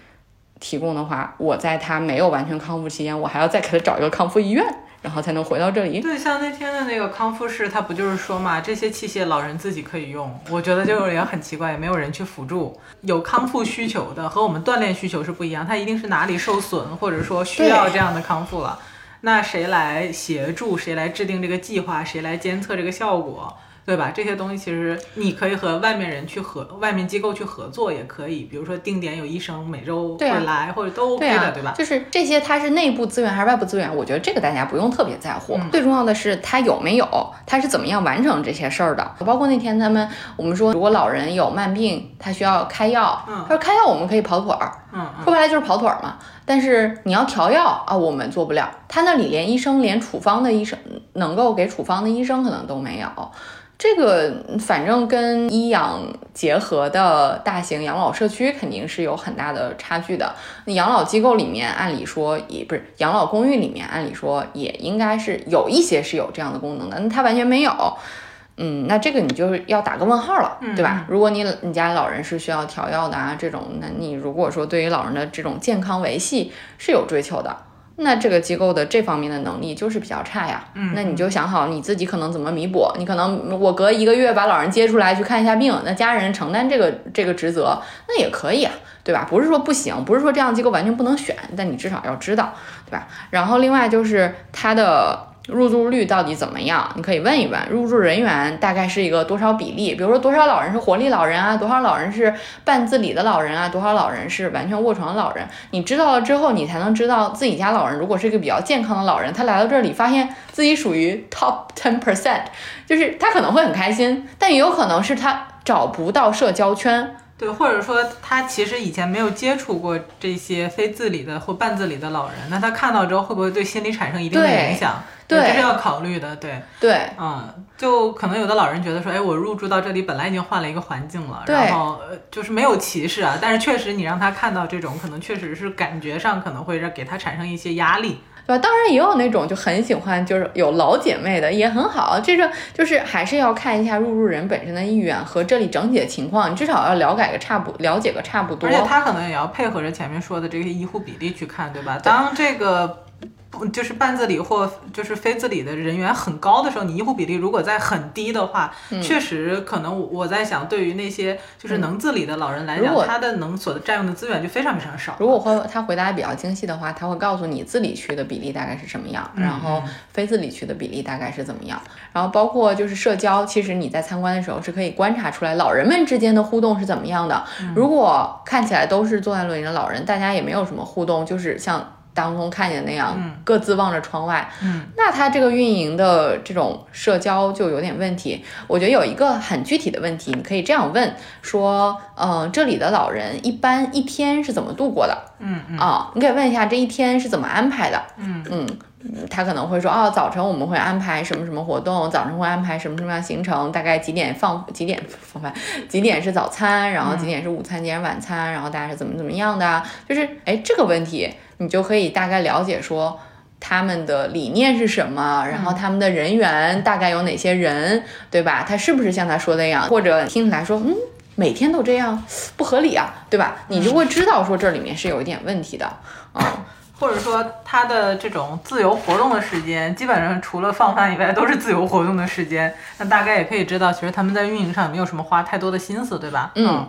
提供的话，我在他没有完全康复期间，我还要再给他找一个康复医院，然后才能回到这里。对，像那天的那个康复室，他不就是说嘛，这些器械老人自己可以用。我觉得就是也很奇怪，也没有人去辅助。有康复需求的和我们锻炼需求是不一样，他一定是哪里受损，或者说需要这样的康复了。那谁来协助？谁来制定这个计划？谁来监测这个效果？对吧？这些东西其实你可以和外面人去合，外面机构去合作也可以。比如说定点有医生每周会来，或者都 OK 的，对吧？就是这些，它是内部资源还是外部资源？我觉得这个大家不用特别在乎。最重要的是他有没有，他是怎么样完成这些事儿的。包括那天他们我们说，如果老人有慢病，他需要开药，他说开药我们可以跑腿儿，嗯，说白了就是跑腿儿嘛。但是你要调药啊，我们做不了。他那里连医生，连处方的医生能够给处方的医生可能都没有。这个反正跟医养结合的大型养老社区肯定是有很大的差距的。养老机构里面，按理说也不是养老公寓里面，按理说也应该是有一些是有这样的功能的，那它完全没有。嗯，那这个你就是要打个问号了，对吧？如果你你家老人是需要调药的啊，这种，那你如果说对于老人的这种健康维系是有追求的。那这个机构的这方面的能力就是比较差呀。嗯，那你就想好你自己可能怎么弥补。你可能我隔一个月把老人接出来去看一下病，那家人承担这个这个职责，那也可以啊，对吧？不是说不行，不是说这样的机构完全不能选，但你至少要知道，对吧？然后另外就是它的。入住率到底怎么样？你可以问一问入住人员大概是一个多少比例？比如说多少老人是活力老人啊，多少老人是半自理的老人啊，多少老人是完全卧床的老人？你知道了之后，你才能知道自己家老人如果是一个比较健康的老人，他来到这里发现自己属于 top ten percent，就是他可能会很开心，但也有可能是他找不到社交圈。对，或者说他其实以前没有接触过这些非自理的或半自理的老人，那他看到之后会不会对心理产生一定的影响？对，这是要考虑的。对，对，嗯，就可能有的老人觉得说，哎，我入住到这里本来已经换了一个环境了，然后就是没有歧视啊，但是确实你让他看到这种，可能确实是感觉上可能会让给他产生一些压力。对吧？当然也有那种就很喜欢，就是有老姐妹的也很好。这个就是还是要看一下入住人本身的意愿和这里整体的情况，你至少要了解个差不了解个差不多。而且他可能也要配合着前面说的这些医护比例去看，对吧？当这个。就是半自理或就是非自理的人员很高的时候，你医护比例如果在很低的话，确实可能我在想，对于那些就是能自理的老人来讲，他的能所占用的资源就非常非常少。如果会他回答的比较精细的话，他会告诉你自理区的比例大概是什么样，然后非自理区的比例大概是怎么样，然后包括就是社交，其实你在参观的时候是可以观察出来老人们之间的互动是怎么样的。如果看起来都是坐在轮椅的老人，大家也没有什么互动，就是像。当中看见那样，各自望着窗外，嗯，那他这个运营的这种社交就有点问题。我觉得有一个很具体的问题，你可以这样问说，嗯，这里的老人一般一天是怎么度过的？嗯嗯啊，你可以问一下这一天是怎么安排的？嗯嗯。他可能会说，哦，早晨我们会安排什么什么活动，早晨会安排什么什么样行程，大概几点放几点放饭，几点是早餐，然后几点是午餐，几点晚餐，然后大家是怎么怎么样的，就是哎这个问题你就可以大概了解说他们的理念是什么，然后他们的人员大概有哪些人，对吧？他是不是像他说的那样，或者听起来说，嗯，每天都这样不合理啊，对吧？你就会知道说这里面是有一点问题的，啊。或者说他的这种自由活动的时间，基本上除了放饭以外都是自由活动的时间。那大概也可以知道，其实他们在运营上没有什么花太多的心思，对吧？嗯。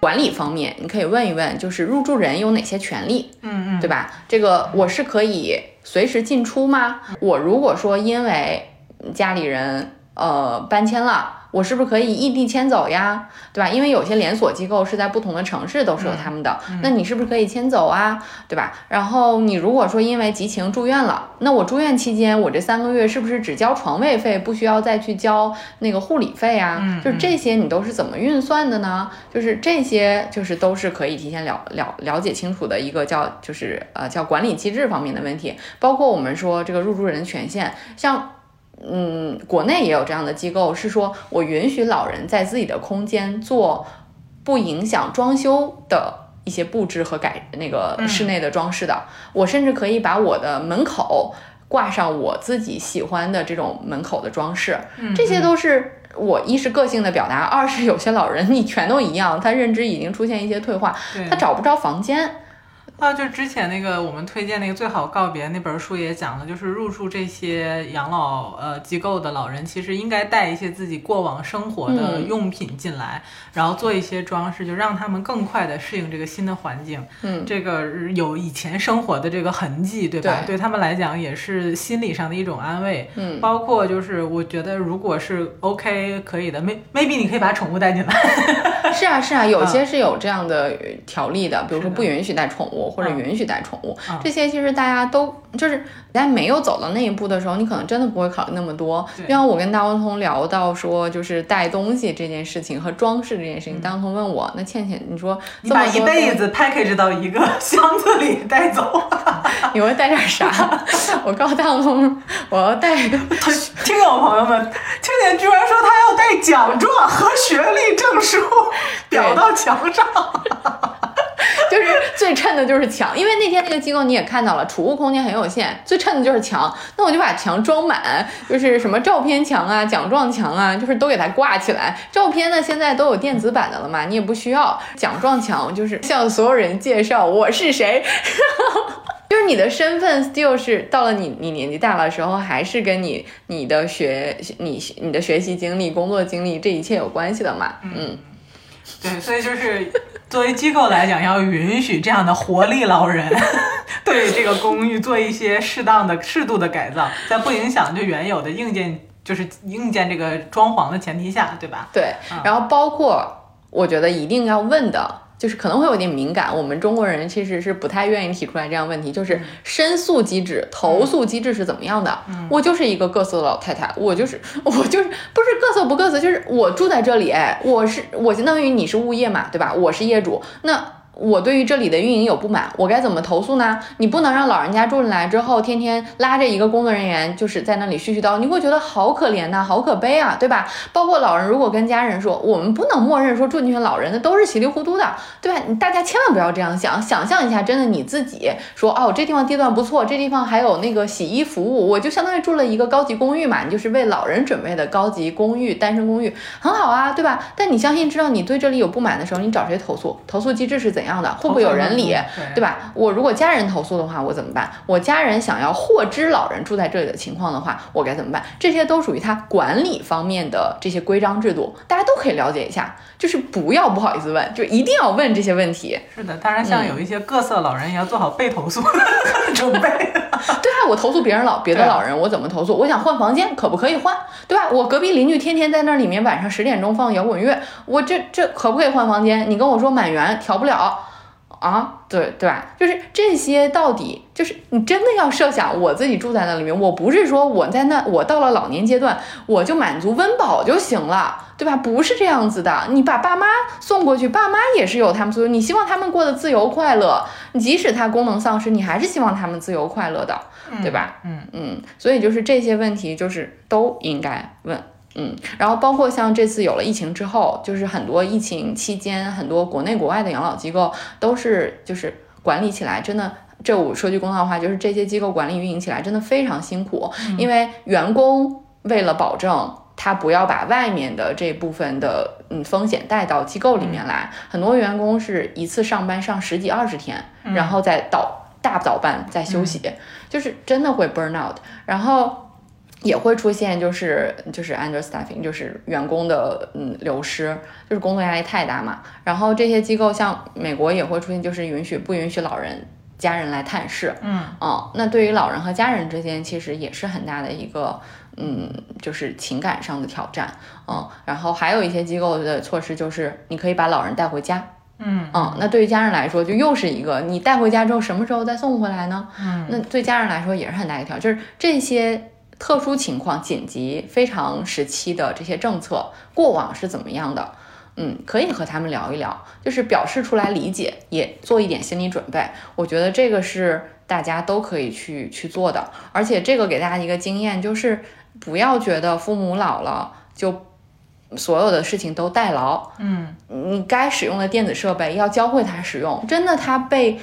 管理方面，你可以问一问，就是入住人有哪些权利？嗯嗯，对吧？这个我是可以随时进出吗？我如果说因为家里人呃搬迁了。我是不是可以异地迁走呀？对吧？因为有些连锁机构是在不同的城市都是有他们的，那你是不是可以迁走啊？对吧？然后你如果说因为急情住院了，那我住院期间我这三个月是不是只交床位费，不需要再去交那个护理费啊？就是这些你都是怎么运算的呢？就是这些就是都是可以提前了了了解清楚的一个叫就是呃叫管理机制方面的问题，包括我们说这个入住人权限，像。嗯，国内也有这样的机构，是说我允许老人在自己的空间做不影响装修的一些布置和改那个室内的装饰的。我甚至可以把我的门口挂上我自己喜欢的这种门口的装饰，嗯这些都是我一是个性的表达，二是有些老人你全都一样，他认知已经出现一些退化，他找不着房间。啊，就之前那个我们推荐那个《最好告别》那本书也讲了，就是入住这些养老呃机构的老人，其实应该带一些自己过往生活的嗯用品进来，然后做一些装饰，就让他们更快的适应这个新的环境。嗯，这个有以前生活的这个痕迹，对吧？对他们来讲也是心理上的一种安慰。嗯，包括就是我觉得如果是 OK 可以的，may maybe 你可以把宠物带进来。是啊是啊，有些是有这样的呃条例的，比如说不允许带宠物或者嗯允许带宠物，嗯这些其实大家都就是在没有走到那一步的时候，你可能真的不会考虑那么多。对就像我跟大光通聊到说，就是带东西这件事情和装饰这件事情，大光通问我，那倩倩，你说嗯你把一辈子 package 到一个 箱子里带走。你会带点啥？我告诉大光通，我要带 听友朋友们，倩倩居然说她要带奖状和学历证书裱到墙上。就是最衬的就是墙，因为那天那个机构你也看到了，储物空间很有限，最衬的就是墙。那我就把墙装满，就是什么照片墙啊、奖状墙啊，就是都给它挂起来。照片呢，现在都有电子版的了嘛，你也不需要。奖状墙就是向所有人介绍我是谁。就是你的身份 still 是到了你你年纪大了的时候，还是跟你你的学你你的学习经历、工作经历这一切有关系的嘛？嗯，对，所以就是作为机构来讲，要允许这样的活力老人 对这个公寓做一些适当的、适度的改造，在不影响就原有的硬件，就是硬件这个装潢的前提下，对吧？对，然后包括我觉得一定要问的。就是可能会有点敏感，我们中国人其实是不太愿意提出来这样问题，就是申诉机制、投诉机制是怎么样的？我就是一个各色的老太太，我就是我就是不是各色不各色，就是我住在这里，哎，我是我相当于你是物业嘛，对吧？我是业主，那。我对于这里的运营有不满，我该怎么投诉呢？你不能让老人家住进来之后，天天拉着一个工作人员，就是在那里絮絮叨，你会觉得好可怜呐、好可悲啊，对吧？包括老人如果跟家人说，我们不能默认说住进去老人的都是稀里糊涂的，对吧？你大家千万不要这样想，想象一下，真的你自己说，哦，这地方地段不错，这地方还有那个洗衣服务，我就相当于住了一个高级公寓嘛，你就是为老人准备的高级公寓，单身公寓，很好啊，对吧？但你相信知道你对这里有不满的时候，你找谁投诉？投诉机制是怎样的？会不会有人理？对对吧？我如果家人投诉的话，我怎么办？我家人想要获知老人住在这里的情况的话，我该怎么办？这些都属于他管理方面的这些规章制度，大家都可以了解一下。就是不要不好意思问，就一定要问这些问题。是的，当然像有一些各色老人也要做好被投诉的 准备。对啊，我投诉别人老别的老人，我怎么投诉？我想换房间，可不可以换？对吧？我隔壁邻居天天在那里面晚上十点钟放摇滚乐，我这这可不可以换房间？你跟我说满员调不了。啊，对对吧？就是这些，到底就是你真的要设想，我自己住在那里面，我不是说我在那，我到了老年阶段，我就满足温饱就行了，对吧？不是这样子的，你把爸妈送过去，爸妈也是有他们所有，你希望他们过得自由快乐，你即使他功能丧失，你还是希望他们自由快乐的，对吧？嗯嗯，所以就是这些问题，就是都应该问。嗯，然后包括像这次有了疫情之后，就是很多疫情期间，很多国内国外的养老机构都是就是管理起来真的，这我说句公道话，就是这些机构管理运营起来真的非常辛苦，因为员工为了保证。他不要把外面的这部分的嗯风险带到机构里面来，很多员工是一次上班上十几二十天，然后再倒大倒班再休息，就是真的会 burn out，然后。也会出现就是就是 understaffing，就是员工的嗯流失，就是工作压力太大嘛。然后这些机构像美国也会出现，就是允许不允许老人家人来探视，嗯哦，那对于老人和家人之间其实也是很大的一个嗯，就是情感上的挑战，嗯。然后还有一些机构的措施就是你可以把老人带回家。嗯嗯，那对于家人来说，就又是一个你带回家之后什么时候再送回来呢？嗯，那对家人来说也是很大一个挑战，就是这些特殊情况、紧急、非常时期的这些政策，过往是怎么样的？嗯，可以和他们聊一聊，就是表示出来理解，也做一点心理准备。我觉得这个是大家都可以去去做的，而且这个给大家一个经验，就是不要觉得父母老了就所有的事情都代劳，嗯你该使用的电子设备要教会他使用，真的他被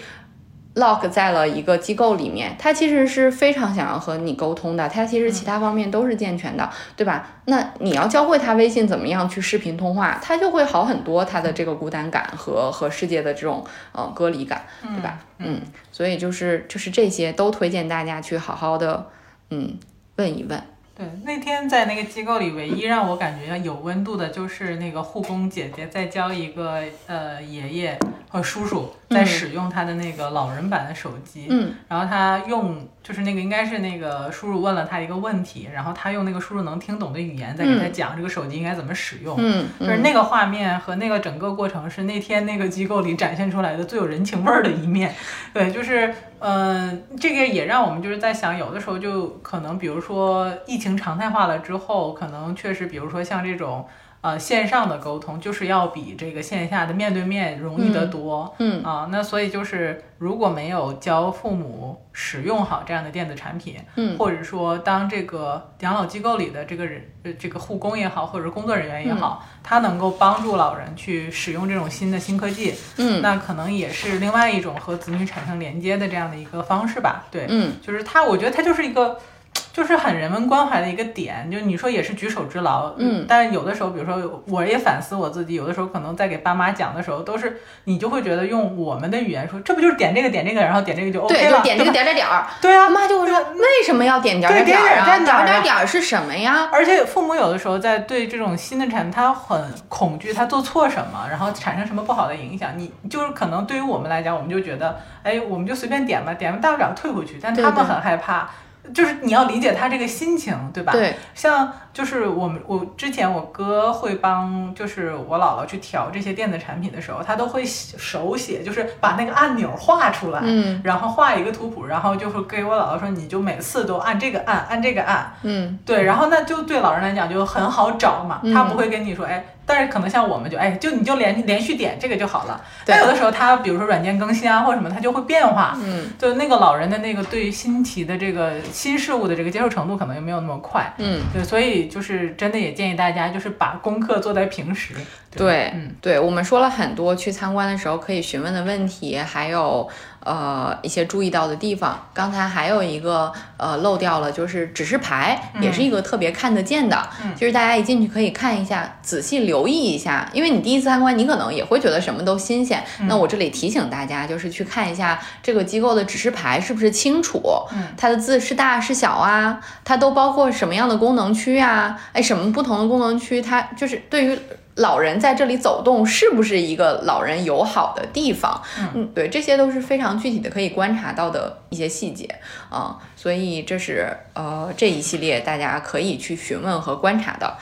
lock 在了一个机构里面，他其实是非常想要和你沟通的，他其实其他方面都是健全的，对吧？那你要教会他微信怎么样去视频通话，他就会好很多，他的这个孤单感和和世界的这种呃隔离感，对吧？嗯，所以就是就是这些都推荐大家去好好的嗯问一问。对，那天在那个机构里，唯一让我感觉有温度的，就是那个护工姐姐在教一个呃爷爷和叔叔在使用他的那个老人版的手机，嗯，然后他用就是那个应该是那个叔叔问了他一个问题，然后他用那个叔叔能听懂的语言在给他讲这个手机应该怎么使用，嗯，就是那个画面和那个整个过程是那天那个机构里展现出来的最有人情味儿的一面，对，就是。嗯，这个也让我们就是在想，有的时候就可能，比如说疫情常态化了之后，可能确实，比如说像这种呃线上的沟通，就是要比这个线下的面对面容易得多。嗯啊，那所以就是如果没有教父母使用好这样的电子产品，嗯，或者说当这个养老机构里的这个人，呃，这个护工也好，或者工作人员也好，他能够帮助老人去使用这种新的新科技，嗯，那可能也是另外一种和子女产生连接的这样的一个方式吧。对，嗯，就是他，我觉得他就是一个。就是很人文关怀的一个点，就你说也是举手之劳，嗯，但是有的时候，比如说我也反思我自己，有的时候可能在给爸妈讲的时候，都是你就会觉得用我们的语言说，这不就是点这个点这个，然后点这个就 OK 了，对，就点这个点点点儿，对啊，妈就会说为什么要点点点点儿啊？点点点儿是什么呀？而且父母有的时候在对这种新的产品，他很恐惧，他做错什么，然后产生什么不好的影响，你就是可能对于我们来讲，我们就觉得，哎，我们就随便点吧，点完大不了退回去，但他们很害怕。就是你要理解他这个心情，对吧？对，像就是我们我之前我哥会帮就是我姥姥去调这些电子产品的时候，他都会手写，就是把那个按钮画出来，嗯，然后画一个图谱，然后就会给我姥姥说，你就每次都按这个按，按这个按，嗯，对，然后那就对老人来讲就很好找嘛，他不会跟你说，哎。但是可能像我们就哎，就你就连连续点这个就好了。但有的时候他比如说软件更新啊或者什么，他就会变化。嗯，就那个老人的那个对新奇的这个新事物的这个接受程度可能又没有那么快。嗯，对，所以就是真的也建议大家就是把功课做在平时。对，嗯，对我们说了很多去参观的时候可以询问的问题，还有。呃，一些注意到的地方，刚才还有一个呃漏掉了，就是指示牌，也是一个特别看得见的。嗯，就是大家一进去可以看一下，仔细留意一下，因为你第一次参观，你可能也会觉得什么都新鲜。那我这里提醒大家，就是去看一下这个机构的指示牌是不是清楚，嗯，它的字是大是小啊，它都包括什么样的功能区啊？哎，什么不同的功能区，它就是对于。老人在这里走动是不是一个老人友好的地方？嗯，对，这些都是非常具体的可以观察到的一些细节啊，所以这是呃这一系列大家可以去询问和观察的。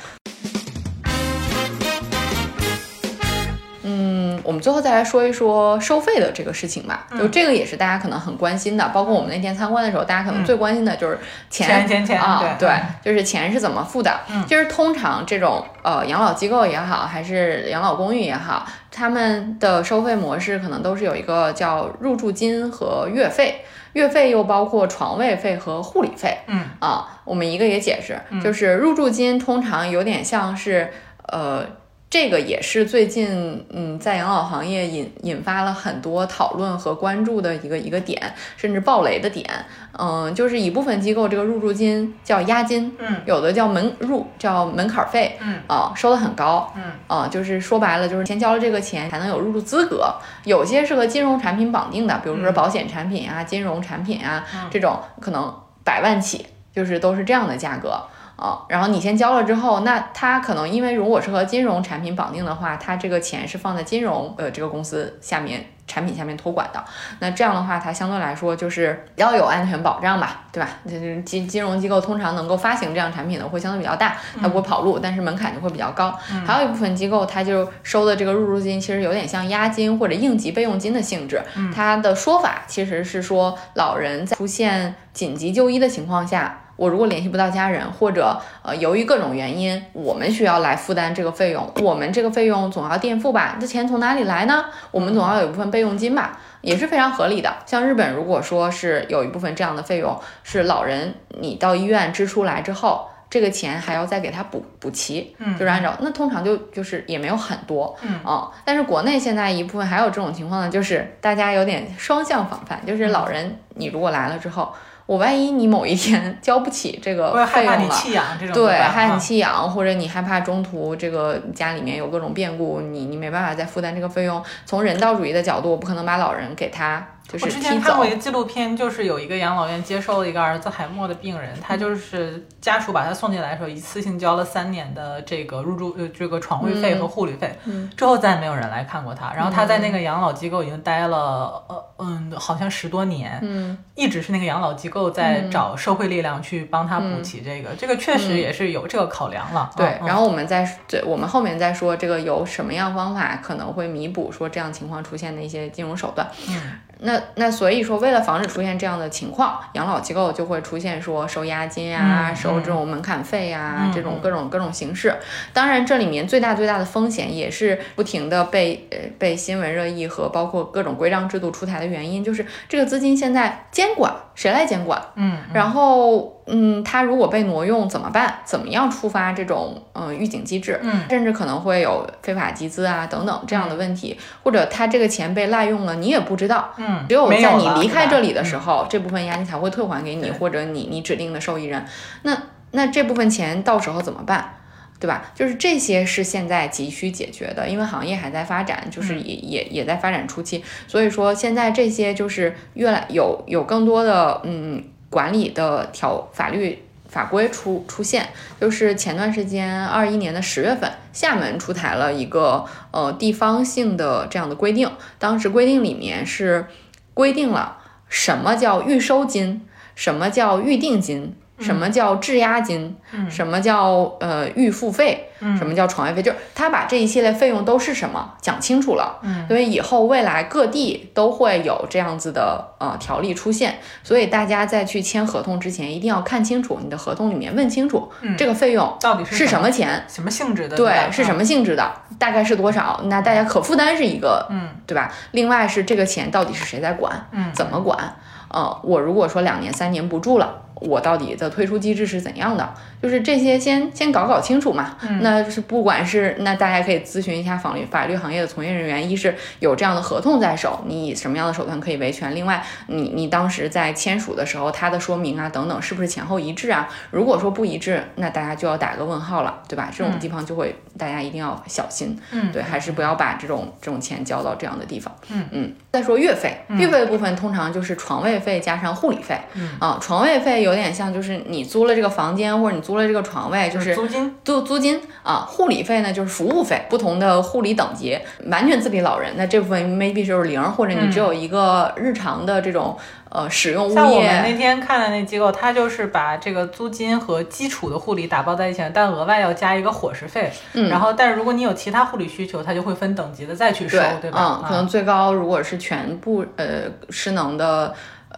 我们最后再来说一说收费的这个事情吧。就这个也是大家可能很关心的，包括我们那天参观的时候，大家可能最关心的就是钱钱钱啊，对，就是钱是怎么付的。嗯，就是通常这种呃养老机构也好，还是养老公寓也好，他们的收费模式可能都是有一个叫入住金和月费，月费又包括床位费和护理费。嗯啊，我们一个也解释，就是入住金通常有点像是呃。这个也是最近，嗯，在养老行业引引发了很多讨论和关注的一个一个点，甚至爆雷的点。嗯，就是一部分机构这个入住金叫押金，嗯，有的叫门入叫门槛费，嗯啊，收的很高，嗯啊，就是说白了就是先交了这个钱才能有入住资格。有些是和金融产品绑定的，比如说保险产品啊、金融产品啊这种，可能百万起，就是都是这样的价格。啊，然后你先交了之后，那他可能因为如果是和金融产品绑定的话，他这个钱是放在金融呃这个公司下面产品下面托管的，那这样的话，它相对来说就是要有安全保障吧，对吧？就是金金融机构通常能够发行这样产品的会相对比较大，它不会跑路，但是门槛就会比较高。还有一部分机构，它就收的这个入住金其实有点像押金或者应急备用金的性质，它的说法其实是说老人在出现紧急就医的情况下。我如果联系不到家人，或者呃由于各种原因，我们需要来负担这个费用，我们这个费用总要垫付吧？这钱从哪里来呢？我们总要有一部分备用金吧，也是非常合理的。像日本，如果说是有一部分这样的费用是老人你到医院支出来之后。这个钱还要再给他补补齐，嗯，就是按照那通常就就是也没有很多，嗯啊，但是国内现在一部分还有这种情况呢，就是大家有点双向防范，就是老人你如果来了之后。我万一你某一天交不起这个 费用了，弃养这种对，害你弃养，或者你害怕中途这个家里面有各种变故，你你没办法再负担这个费用。从人道主义的角度，我不可能把老人给他。我之前看过一个纪录片，就是有一个养老院接收了一个阿兹海默的病人，他就是家属把他送进来的时候，一次性交了三年的这个入住呃这个床位费和护理费，之后再也没有人来看过他。然后他在那个养老机构已经待了呃嗯好像十多年，嗯，一直是那个养老机构在找社会力量去帮他补齐这个，这个确实也是有这个考量了。对，然后我们再对我们后面再说这个有什么样方法可能会弥补说这样情况出现的一些金融手段。嗯。那那所以说，为了防止出现这样的情况，养老机构就会出现说收押金啊，收这种门槛费啊，这种各种各种形式。当然，这里面最大最大的风险也是不停的被呃被新闻热议和包括各种规章制度出台的原因，就是这个资金现在监管谁来监管？嗯，然后。嗯，他如果被挪用怎么办？怎么样触发这种嗯预警机制？嗯，甚至可能会有非法集资啊等等这样的问题，或者他这个钱被滥用了，你也不知道。嗯，只有在你离开这里的时候，这部分押金才会退还给你，或者你你指定的受益人。那那这部分钱到时候怎么办？对吧？就是这些是现在急需解决的，因为行业还在发展，就是也也也在发展初期，所以说现在这些就是越来有有更多的嗯。管理的条法律法规出出现，就是前段时间二一年的十月份，厦门出台了一个呃地方性的这样的规定。当时规定里面是规定了什么叫预收金，什么叫预定金。什么叫质押金？什么叫呃预付费？什么叫床位费？就是他把这一系列费用都是什么讲清楚了。嗯，所以以后未来各地都会有这样子的呃条例出现。所以大家在去签合同之前，一定要看清楚你的合同里面问清楚，这个费用到底是什么钱？什么性质的？对，是什么性质的？大概是多少？那大家可负担是一个，嗯，对吧？另外是这个钱到底是谁在管？嗯，怎么管？呃，我如果说两年、三年不住了。我到底的退出机制是怎样的？就是这些先先搞搞清楚嘛。那是不管是那大家可以咨询一下法律法律行业的从业人员，一是有这样的合同在手，你以什么样的手段可以维权？另外，你你当时在签署的时候，他的说明啊等等是不是前后一致啊？如果说不一致，那大家就要打个问号了，对吧？这种地方就会大家一定要小心。嗯，对，还是不要把这种这种钱交到这样的地方。嗯嗯。再说月费，月费的部分通常就是床位费加上护理费。嗯啊，床位费有点像就是。你租了这个房间，或者你租了这个床位，就是租金，租租金啊。护理费呢，就是服务费，不同的护理等级。完全自理老人，那这部分 maybe 就是零，或者你只有一个日常的这种呃使用物业。像我们那天看的那机构，它就是把这个租金和基础的护理打包在一起，但额外要加一个伙食费。嗯，然后，但是如果你有其他护理需求，它就会分等级的再去收，对吧？嗯，可能最高如果是全部呃失能的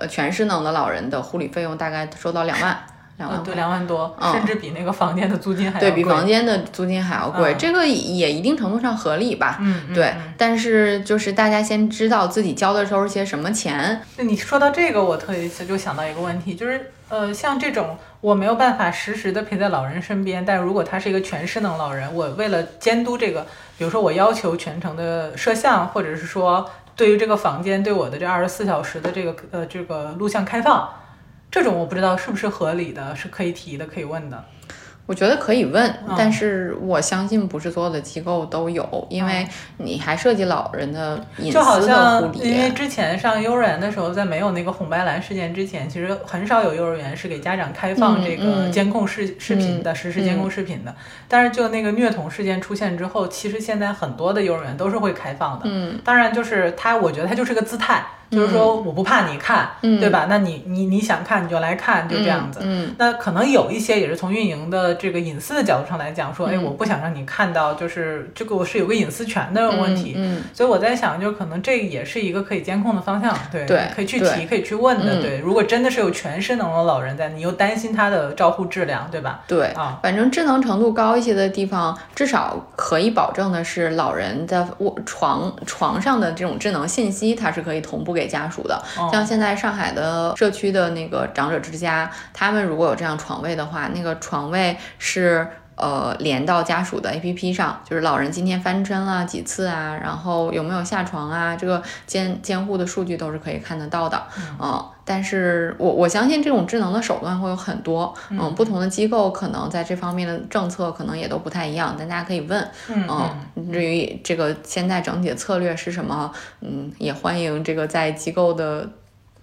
呃全失能的老人的护理费用，大概收到两万。两万对，两万多，甚至比那个房间的租金还对比房间的租金还要贵，这个也一定程度上合理吧？嗯，对。但是就是大家先知道自己交的都是些什么钱。那你说到这个，我特意就想到一个问题，就是呃，像这种我没有办法实时的陪在老人身边，但如果他是一个全失能老人，我为了监督这个，比如说我要求全程的摄像，或者是说对于这个房间对我的这二十四小时的这个呃这个录像开放。这种我不知道是不是合理的，是可以提的，可以问的。我觉得可以问，但是我相信不是所有的机构都有，因为你还涉及老人的隐私的护理。因为之前上幼儿园的时候，在没有那个红白蓝事件之前，其实很少有幼儿园是给家长开放这个监控视视频的，实时监控视频的。但是就那个虐童事件出现之后，其实现在很多的幼儿园都是会开放的。嗯，当然就是它，我觉得它就是个姿态。就是说，我不怕你看，对吧？那你你你想看你就来看，就这样子。嗯，那可能有一些也是从运营的这个隐私的角度上来讲，说，哎，我不想让你看到，就是这个我是有个隐私权的问题。嗯，所以我在想，就可能这也是一个可以监控的方向，对，对，可以去提，可以去问的。对，如果真的是有全失能的老人在，你又担心他的照护质量，对吧？对啊，反正智能程度高一些的地方，至少可以保证的是，老人的卧床床上的这种智能信息，它是可以同步。给家属的。哦像现在上海的社区的那个长者之家，他们如果有这样床位的话，那个床位是。呃，连到家属的 APP 上，就是老人今天翻身了几次啊，然后有没有下床啊，这个监监护的数据都是可以看得到的。嗯，但是我我相信这种智能的手段会有很多，嗯，不同的机构可能在这方面的政策可能也都不太一样，大家可以问。嗯嗯，至于这个现在整体的策略是什么，嗯，也欢迎这个在机构的。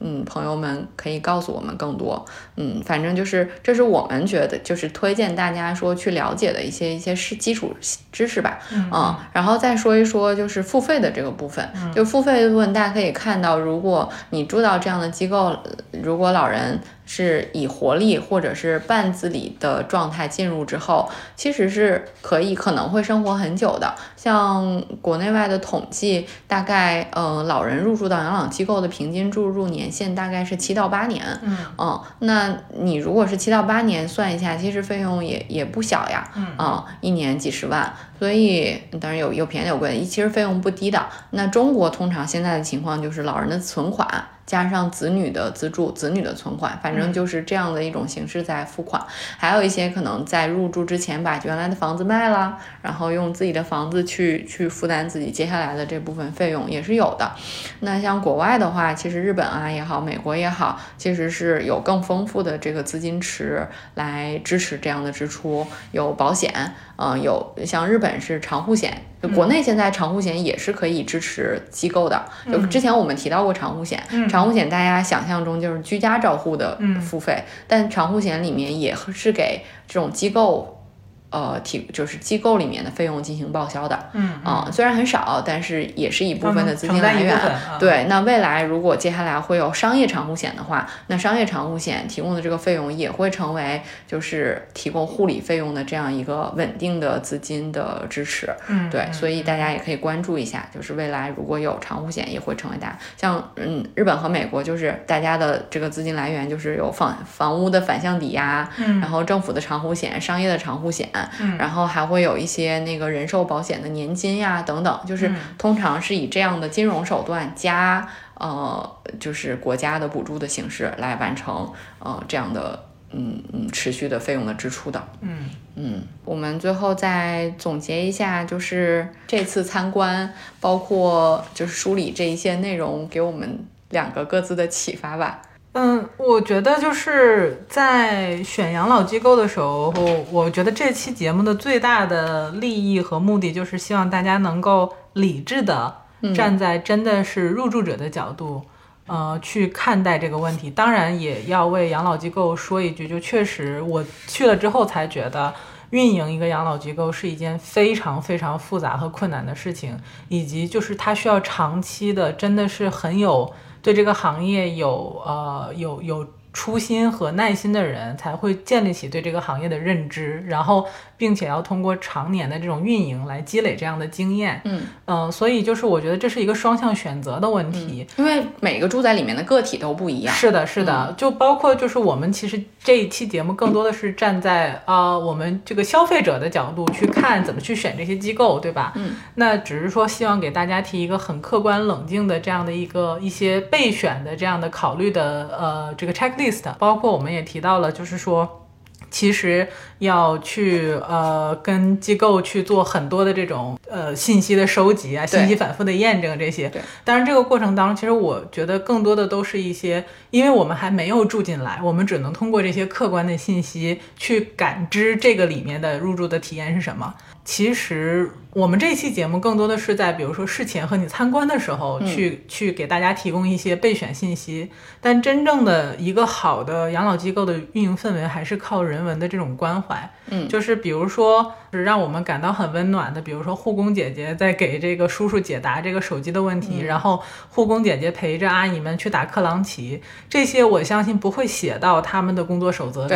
嗯，朋友们可以告诉我们更多。嗯，反正就是这是我们觉得就是推荐大家说去了解的一些一些是基础知识吧。嗯然后再说一说就是付费的这个部分。嗯就付费的部分，大家可以看到，如果你住到这样的机构，如果老人是以活力或者是半自理的状态进入之后，其实是可以可能会生活很久的。像国内外的统计，大概呃老人入住到养老机构的平均住入年限大概是七到八年。嗯那你如果是七到八年算一下，其实费用也也不小呀。嗯一年几十万，所以当然有有便宜有贵的，其实费用不低的。那中国通常现在的情况就是老人的存款加上子女的资助、子女的存款，反正就是这样的一种形式在付款。还有一些可能在入住之前把原来的房子卖了，然后用自己的房子去去负担自己接下来的这部分费用也是有的。那像国外的话，其实日本啊也好，美国也好，其实是有更丰富的这个资金池来支持这样的支出，有保险，嗯、有像日本是长户险，就国内现在长户险也是可以支持机构的。就之前我们提到过长户险，长户险大家想象中就是居家照护的付费，但长户险里面也是给这种机构。呃，提就是机构里面的费用进行报销的，嗯啊、虽然很少，但是也是一部分的资金来源。对，那未来如果接下来会有商业长护险的话，那商业长护险提供的这个费用也会成为就是提供护理费用的这样一个稳定的资金的支持。嗯对，所以大家也可以关注一下，就是未来如果有长护险，也会成为大像嗯日本和美国，就是大家的这个资金来源就是有房房屋的反向抵押，嗯然后政府的长护险、商业的长护险，嗯然后还会有一些那个人寿保险的年金呀等等，就是嗯通常是以这样的金融手段加呃就是国家的补助的形式来完成呃这样的嗯嗯持续的费用的支出的。嗯嗯，我们最后再总结一下，就是这次参观，包括就是梳理这一些内容，给我们两个各自的启发吧。嗯，我觉得就是在选养老机构的时候，我觉得这期节目的最大的利益和目的就是希望大家能够理智的站在真的是入住者的角度。呃，去看待这个问题，当然也要为养老机构说一句，就确实我去了之后才觉得，运营一个养老机构是一件非常非常复杂和困难的事情，以及就是它需要长期的，真的是很有对这个行业有呃有有初心和耐心的人，才会建立起对这个行业的认知，然后并且要通过常年的这种运营来积累这样的经验。嗯嗯、所以就是我觉得这是一个双向选择的问题。因为每个住在里面的个体都不一样。是的，是的，就包括就是我们其实这一期节目更多的是站在啊、呃我们这个消费者的角度去看怎么去选这些机构，对吧？嗯，那只是说希望给大家提一个很客观冷静的这样的一个一些备选的这样的考虑的呃这个包括我们也提到了，就是说。其实要去呃跟机构去做很多的这种呃信息的收集啊，信息反复的验证这些。对，当然这个过程当中，其实我觉得更多的都是一些，因为我们还没有住进来，我们只能通过这些客观的信息去感知这个里面的入住的体验是什么。其实我们这期节目更多的是在比如说事前和你参观的时候去、去给大家提供一些备选信息，但真正的一个好的养老机构的运营氛围还是靠人文的这种关怀。嗯就是比如说，是让我们感到很温暖的，比如说护工姐姐在给这个叔叔解答这个手机的问题，然后护工姐姐陪着阿姨们去打克朗棋，这些我相信不会写到他们的工作守则里。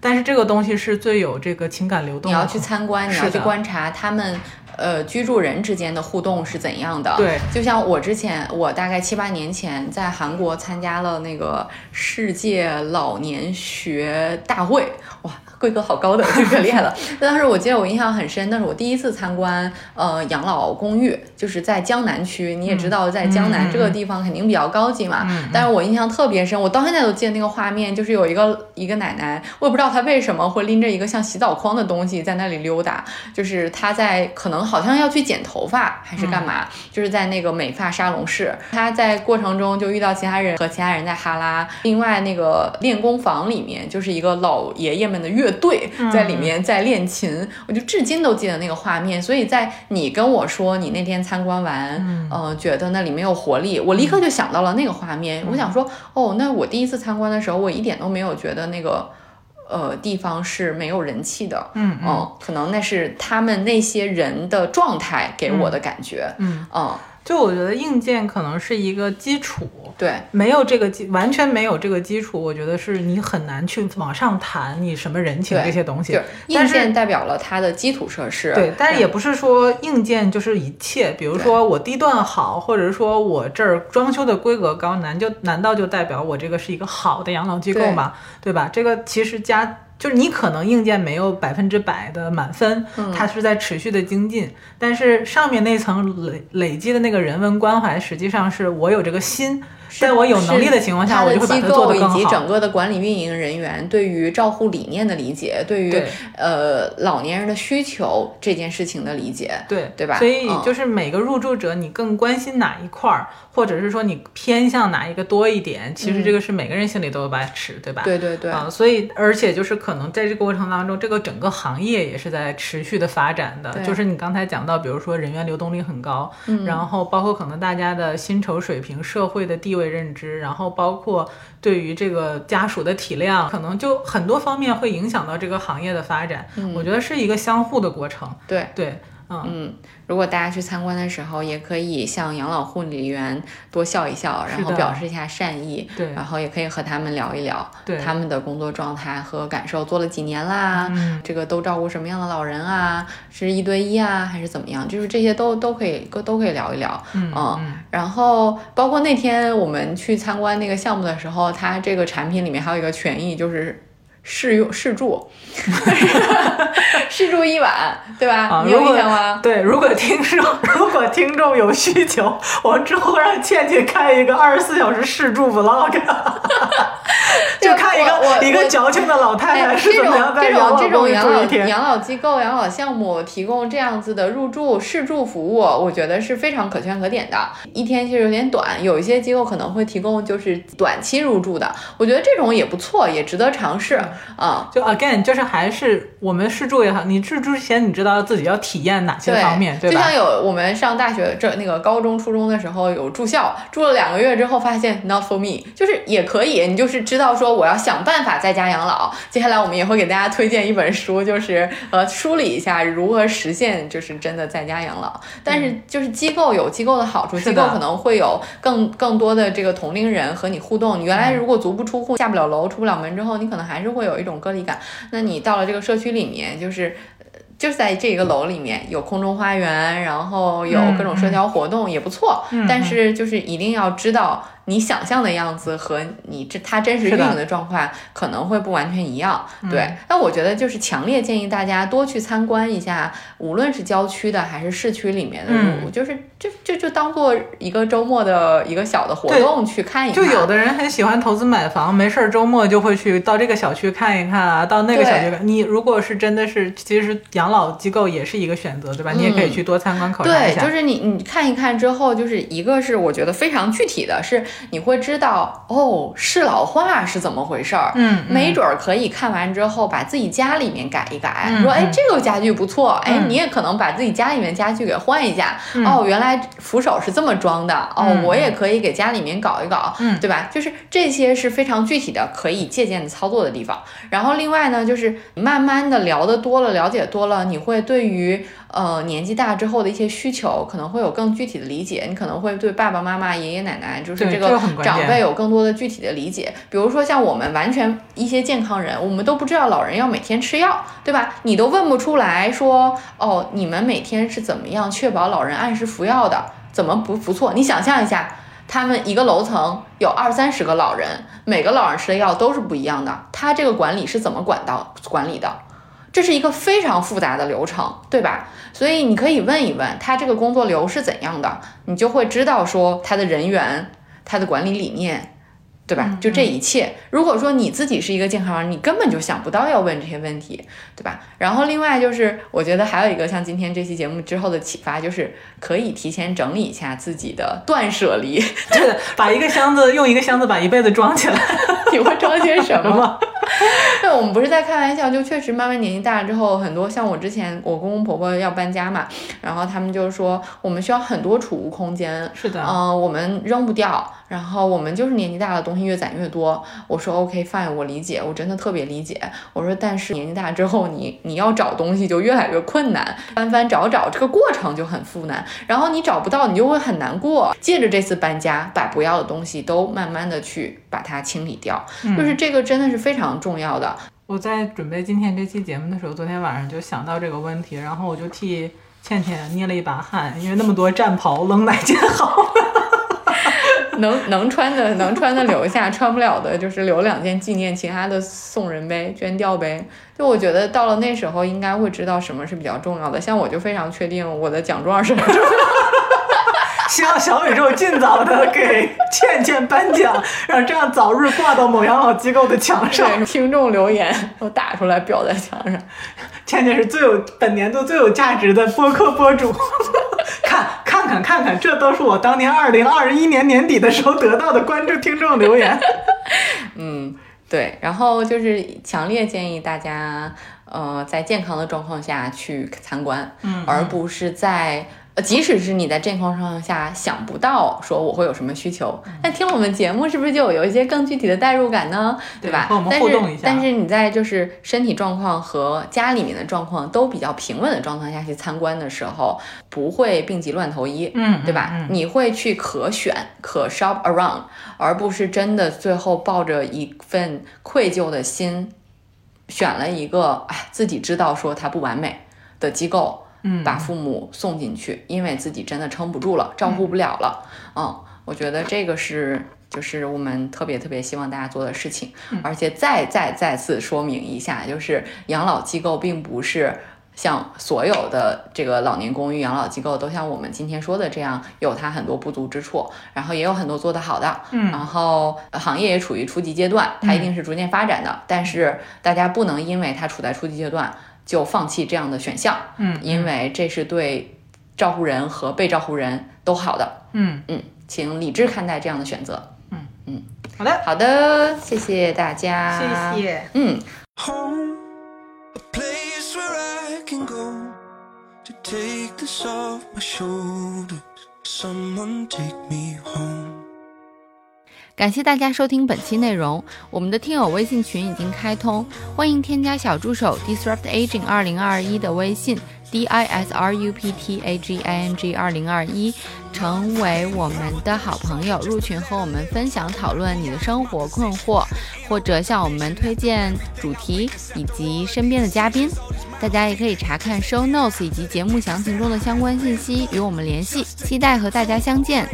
但是这个东西是最有这个情感流动的。你要去参观，你要去观察他们呃居住人之间的互动是怎样的。对，就像我之前，我大概七八年前在韩国参加了那个世界老年学大会，哇。规格好高的，就可厉害了。当时我记得我印象很深，那是我第一次参观呃养老公寓，就是在江南区。你也知道，在江南这个地方肯定比较高级嘛。但是我印象特别深，我到现在都记得那个画面，就是有一个一个奶奶，我也不知道她为什么会拎着一个像洗澡筐的东西在那里溜达，就是她在可能好像要去剪头发还是干嘛，就是在那个美发沙龙室。他在过程中就遇到其他人和其他人在哈拉。另外那个练功房里面就是一个老爷爷们的乐。乐队在里面在练琴，我就至今都记得那个画面。所以在你跟我说你那天参观完，呃，觉得那里没有活力，我立刻就想到了那个画面。我想说，哦，那我第一次参观的时候，我一点都没有觉得那个呃地方是没有人气的。嗯嗯，可能那是他们那些人的状态给我的感觉。嗯嗯。就我觉得硬件可能是一个基础，对，没有这个基，完全没有这个基础，我觉得是你很难去往上谈你什么人情这些东西。硬件代表了它的基础设施，对，但是也不是说硬件就是一切。比如说我地段好，或者说我这儿装修的规格高，难就难道就代表我这个是一个好的养老机构吗？对吧？这个其实加。就是你可能硬件没有百分之百的满分，它是在持续的精进，但是上面那层累累积的那个人文关怀，实际上是我有这个心。在我有能力的情况下，我就会把它做得更好。以及整个的管理运营人员对于照护理念的理解，对于呃老年人的需求这件事情的理解，对对吧？所以就是每个入住者，你更关心哪一块儿，或者是说你偏向哪一个多一点，其实这个是每个人心里都有把尺，对吧？对对对。啊，所以而且就是可能在这个过程当中，这个整个行业也是在持续的发展的。就是你刚才讲到，比如说人员流动率很高，然后包括可能大家的薪酬水平、社会的地位。认知，然后包括对于这个家属的体谅，可能就很多方面会影响到这个行业的发展。我觉得是一个相互的过程。对对。嗯，如果大家去参观的时候，也可以向养老护理员多笑一笑，然后表示一下善意。对，然后也可以和他们聊一聊，对他们的工作状态和感受，做了几年啦，这个都照顾什么样的老人啊？是一对一啊，还是怎么样？就是这些都都可以都都可以聊一聊。嗯嗯。然后包括那天我们去参观那个项目的时候，它这个产品里面还有一个权益就是。试用试住，试住一晚，对吧？你有印象吗？对，如果听众 如果听众有需求，我之后让倩倩开一个二十四小时试住 vlog，就看一个一个矫情的老太太是怎么样在养老这种养老养老机构、养老项目提供这样子的入住试住服务，我觉得是非常可圈可点的。一天其实有点短，有一些机构可能会提供就是短期入住的，我觉得这种也不错，也值得尝试。啊，就 again，就是还是我们试住也好，你试住之前你知道自己要体验哪些方面，对吧？就像有我们上大学这那个高中、初中的时候有住校，住了两个月之后发现 not for me，就是也可以，你就是知道说我要想办法在家养老。接下来我们也会给大家推荐一本书，就是呃梳理一下如何实现就是真的在家养老。但是就是机构有机构的好处，机构可能会有更更多的这个同龄人和你互动。你原来如果足不出户、下不了楼、出不了门之后，你可能还是会。有一种隔离感，那你到了这个社区里面，就是，就在这个楼里面有空中花园，然后有各种社交活动，也不错。但是就是一定要知道。你想象的样子和你这它真实运营的状况可能会不完全一样，对。那我觉得就是强烈建议大家多去参观一下，无论是郊区的还是市区里面的路，就是就就就当做一个周末的一个小的活动去看一看。就有的人很喜欢投资买房，没事儿周末就会去到这个小区看一看啊，到那个小区看。你如果是真的是，其实养老机构也是一个选择，对吧？你也可以去多参观考察一下。对，就是你你看一看之后，就是一个是我觉得非常具体的是。你会知道哦，适老化是怎么回事儿？嗯，没准儿可以看完之后把自己家里面改一改，说哎这个家具不错，哎你也可能把自己家里面家具给换一下。哦，原来扶手是这么装的，哦我也可以给家里面搞一搞，嗯，对吧？就是这些是非常具体的可以借鉴的操作的地方。然后另外呢，就是慢慢的聊的多了，了解多了，你会对于呃年纪大之后的一些需求，可能会有更具体的理解。你可能会对爸爸妈妈、爷爷奶奶，就是这个长辈有更多的具体的理解。比如说像我们完全一些健康人，我们都不知道老人要每天吃药，对吧？你都问不出来说，哦，你们每天是怎么样确保老人按时服药的？怎么不不错？你想象一下，他们一个楼层有二三十个老人，每个老人吃的药都是不一样的，他这个管理是怎么管到管理的？这是一个非常复杂的流程，对吧？所以你可以问一问他这个工作流是怎样的，你就会知道说他的人员、他的管理理念，对吧？就这一切。如果说你自己是一个健康人，你根本就想不到要问这些问题，对吧？然后另外就是，我觉得还有一个像今天这期节目之后的启发，就是可以提前整理一下自己的断舍离，对的，把一个箱子用一个箱子把一辈子装起来。你会装些什么？什么？对，我们不是在开玩笑，就确实慢慢年纪大了之后，很多像我之前我公公婆婆要搬家嘛，然后他们就说我们需要很多储物空间，是的，嗯、我们扔不掉，然后我们就是年纪大了，东西越攒越多。我说 OK fine，我理解，我真的特别理解。我说但是年纪大之后，你你要找东西就越来越困难，翻翻找找，这个过程就很复难，然后你找不到，你就会很难过。借着这次搬家，把不要的东西都慢慢的去把它清理掉，就是这个真的是非常重要的。我在准备今天这期节目的时候，昨天晚上就想到这个问题，然后我就替倩倩捏了一把汗，因为那么多战袍，扔哪件好？能能穿的能穿的留下，穿不了的就是留两件纪念，其他的送人呗，捐掉呗。就我觉得到了那时候，应该会知道什么是比较重要的。像我就非常确定我的奖状是什么重要的。希望小宇宙尽早的给倩倩颁奖，让这样早日挂到某养老机构的墙上。听众留言都打出来裱在墙上。倩倩是最有本年度最有价值的播客博主。看看看看看，这都是我当年二零二一年年底的时候得到的关注听众留言。嗯，对。然后就是强烈建议大家，呃，在健康的状况下去参观，嗯而不是在。呃即使是你在健康状况下想不到说我会有什么需求，那听了我们节目是不是就有一些更具体的代入感呢？对吧？我们但是互动一下但是你在就是身体状况和家里面的状况都比较平稳的状况下去参观的时候，不会病急乱投医，嗯对吧？嗯嗯你会去可选可 shop around，而不是真的最后抱着一份愧疚的心，选了一个哎自己知道说它不完美的机构，嗯把父母送进去，因为自己真的撑不住了，照顾不了了。嗯，我觉得这个是。就是我们特别特别希望大家做的事情，而且再再再次说明一下，就是养老机构并不是像所有的这个老年公寓、养老机构都像我们今天说的这样，有它很多不足之处，然后也有很多做得好的，嗯然后呃行业也处于初级阶段，它一定是逐渐发展的，但是大家不能因为它处在初级阶段就放弃这样的选项，嗯因为这是对照护人和被照护人都好的，嗯，嗯，请理智看待这样的选择。嗯嗯好的，好的，谢谢大家，谢谢。嗯。home, a place where I can go to take this off my shoulders. Someone take me home. 感谢大家收听本期内容，我们的听友微信群已经开通，欢迎添加小助手 Disrupt Aging 二零二一的微信 D I S R U P T A G I N G 二零二一，成为我们的好朋友，入群和我们分享讨论你的生活困惑，或者向我们推荐主题以及身边的嘉宾。大家也可以查看 show notes 以及节目详情中的相关信息与我们联系，期待和大家相见。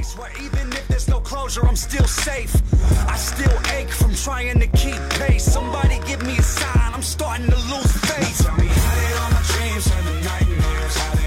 Somebody give me a sign, I'm starting to lose faith. How did all my dreams to nightmares?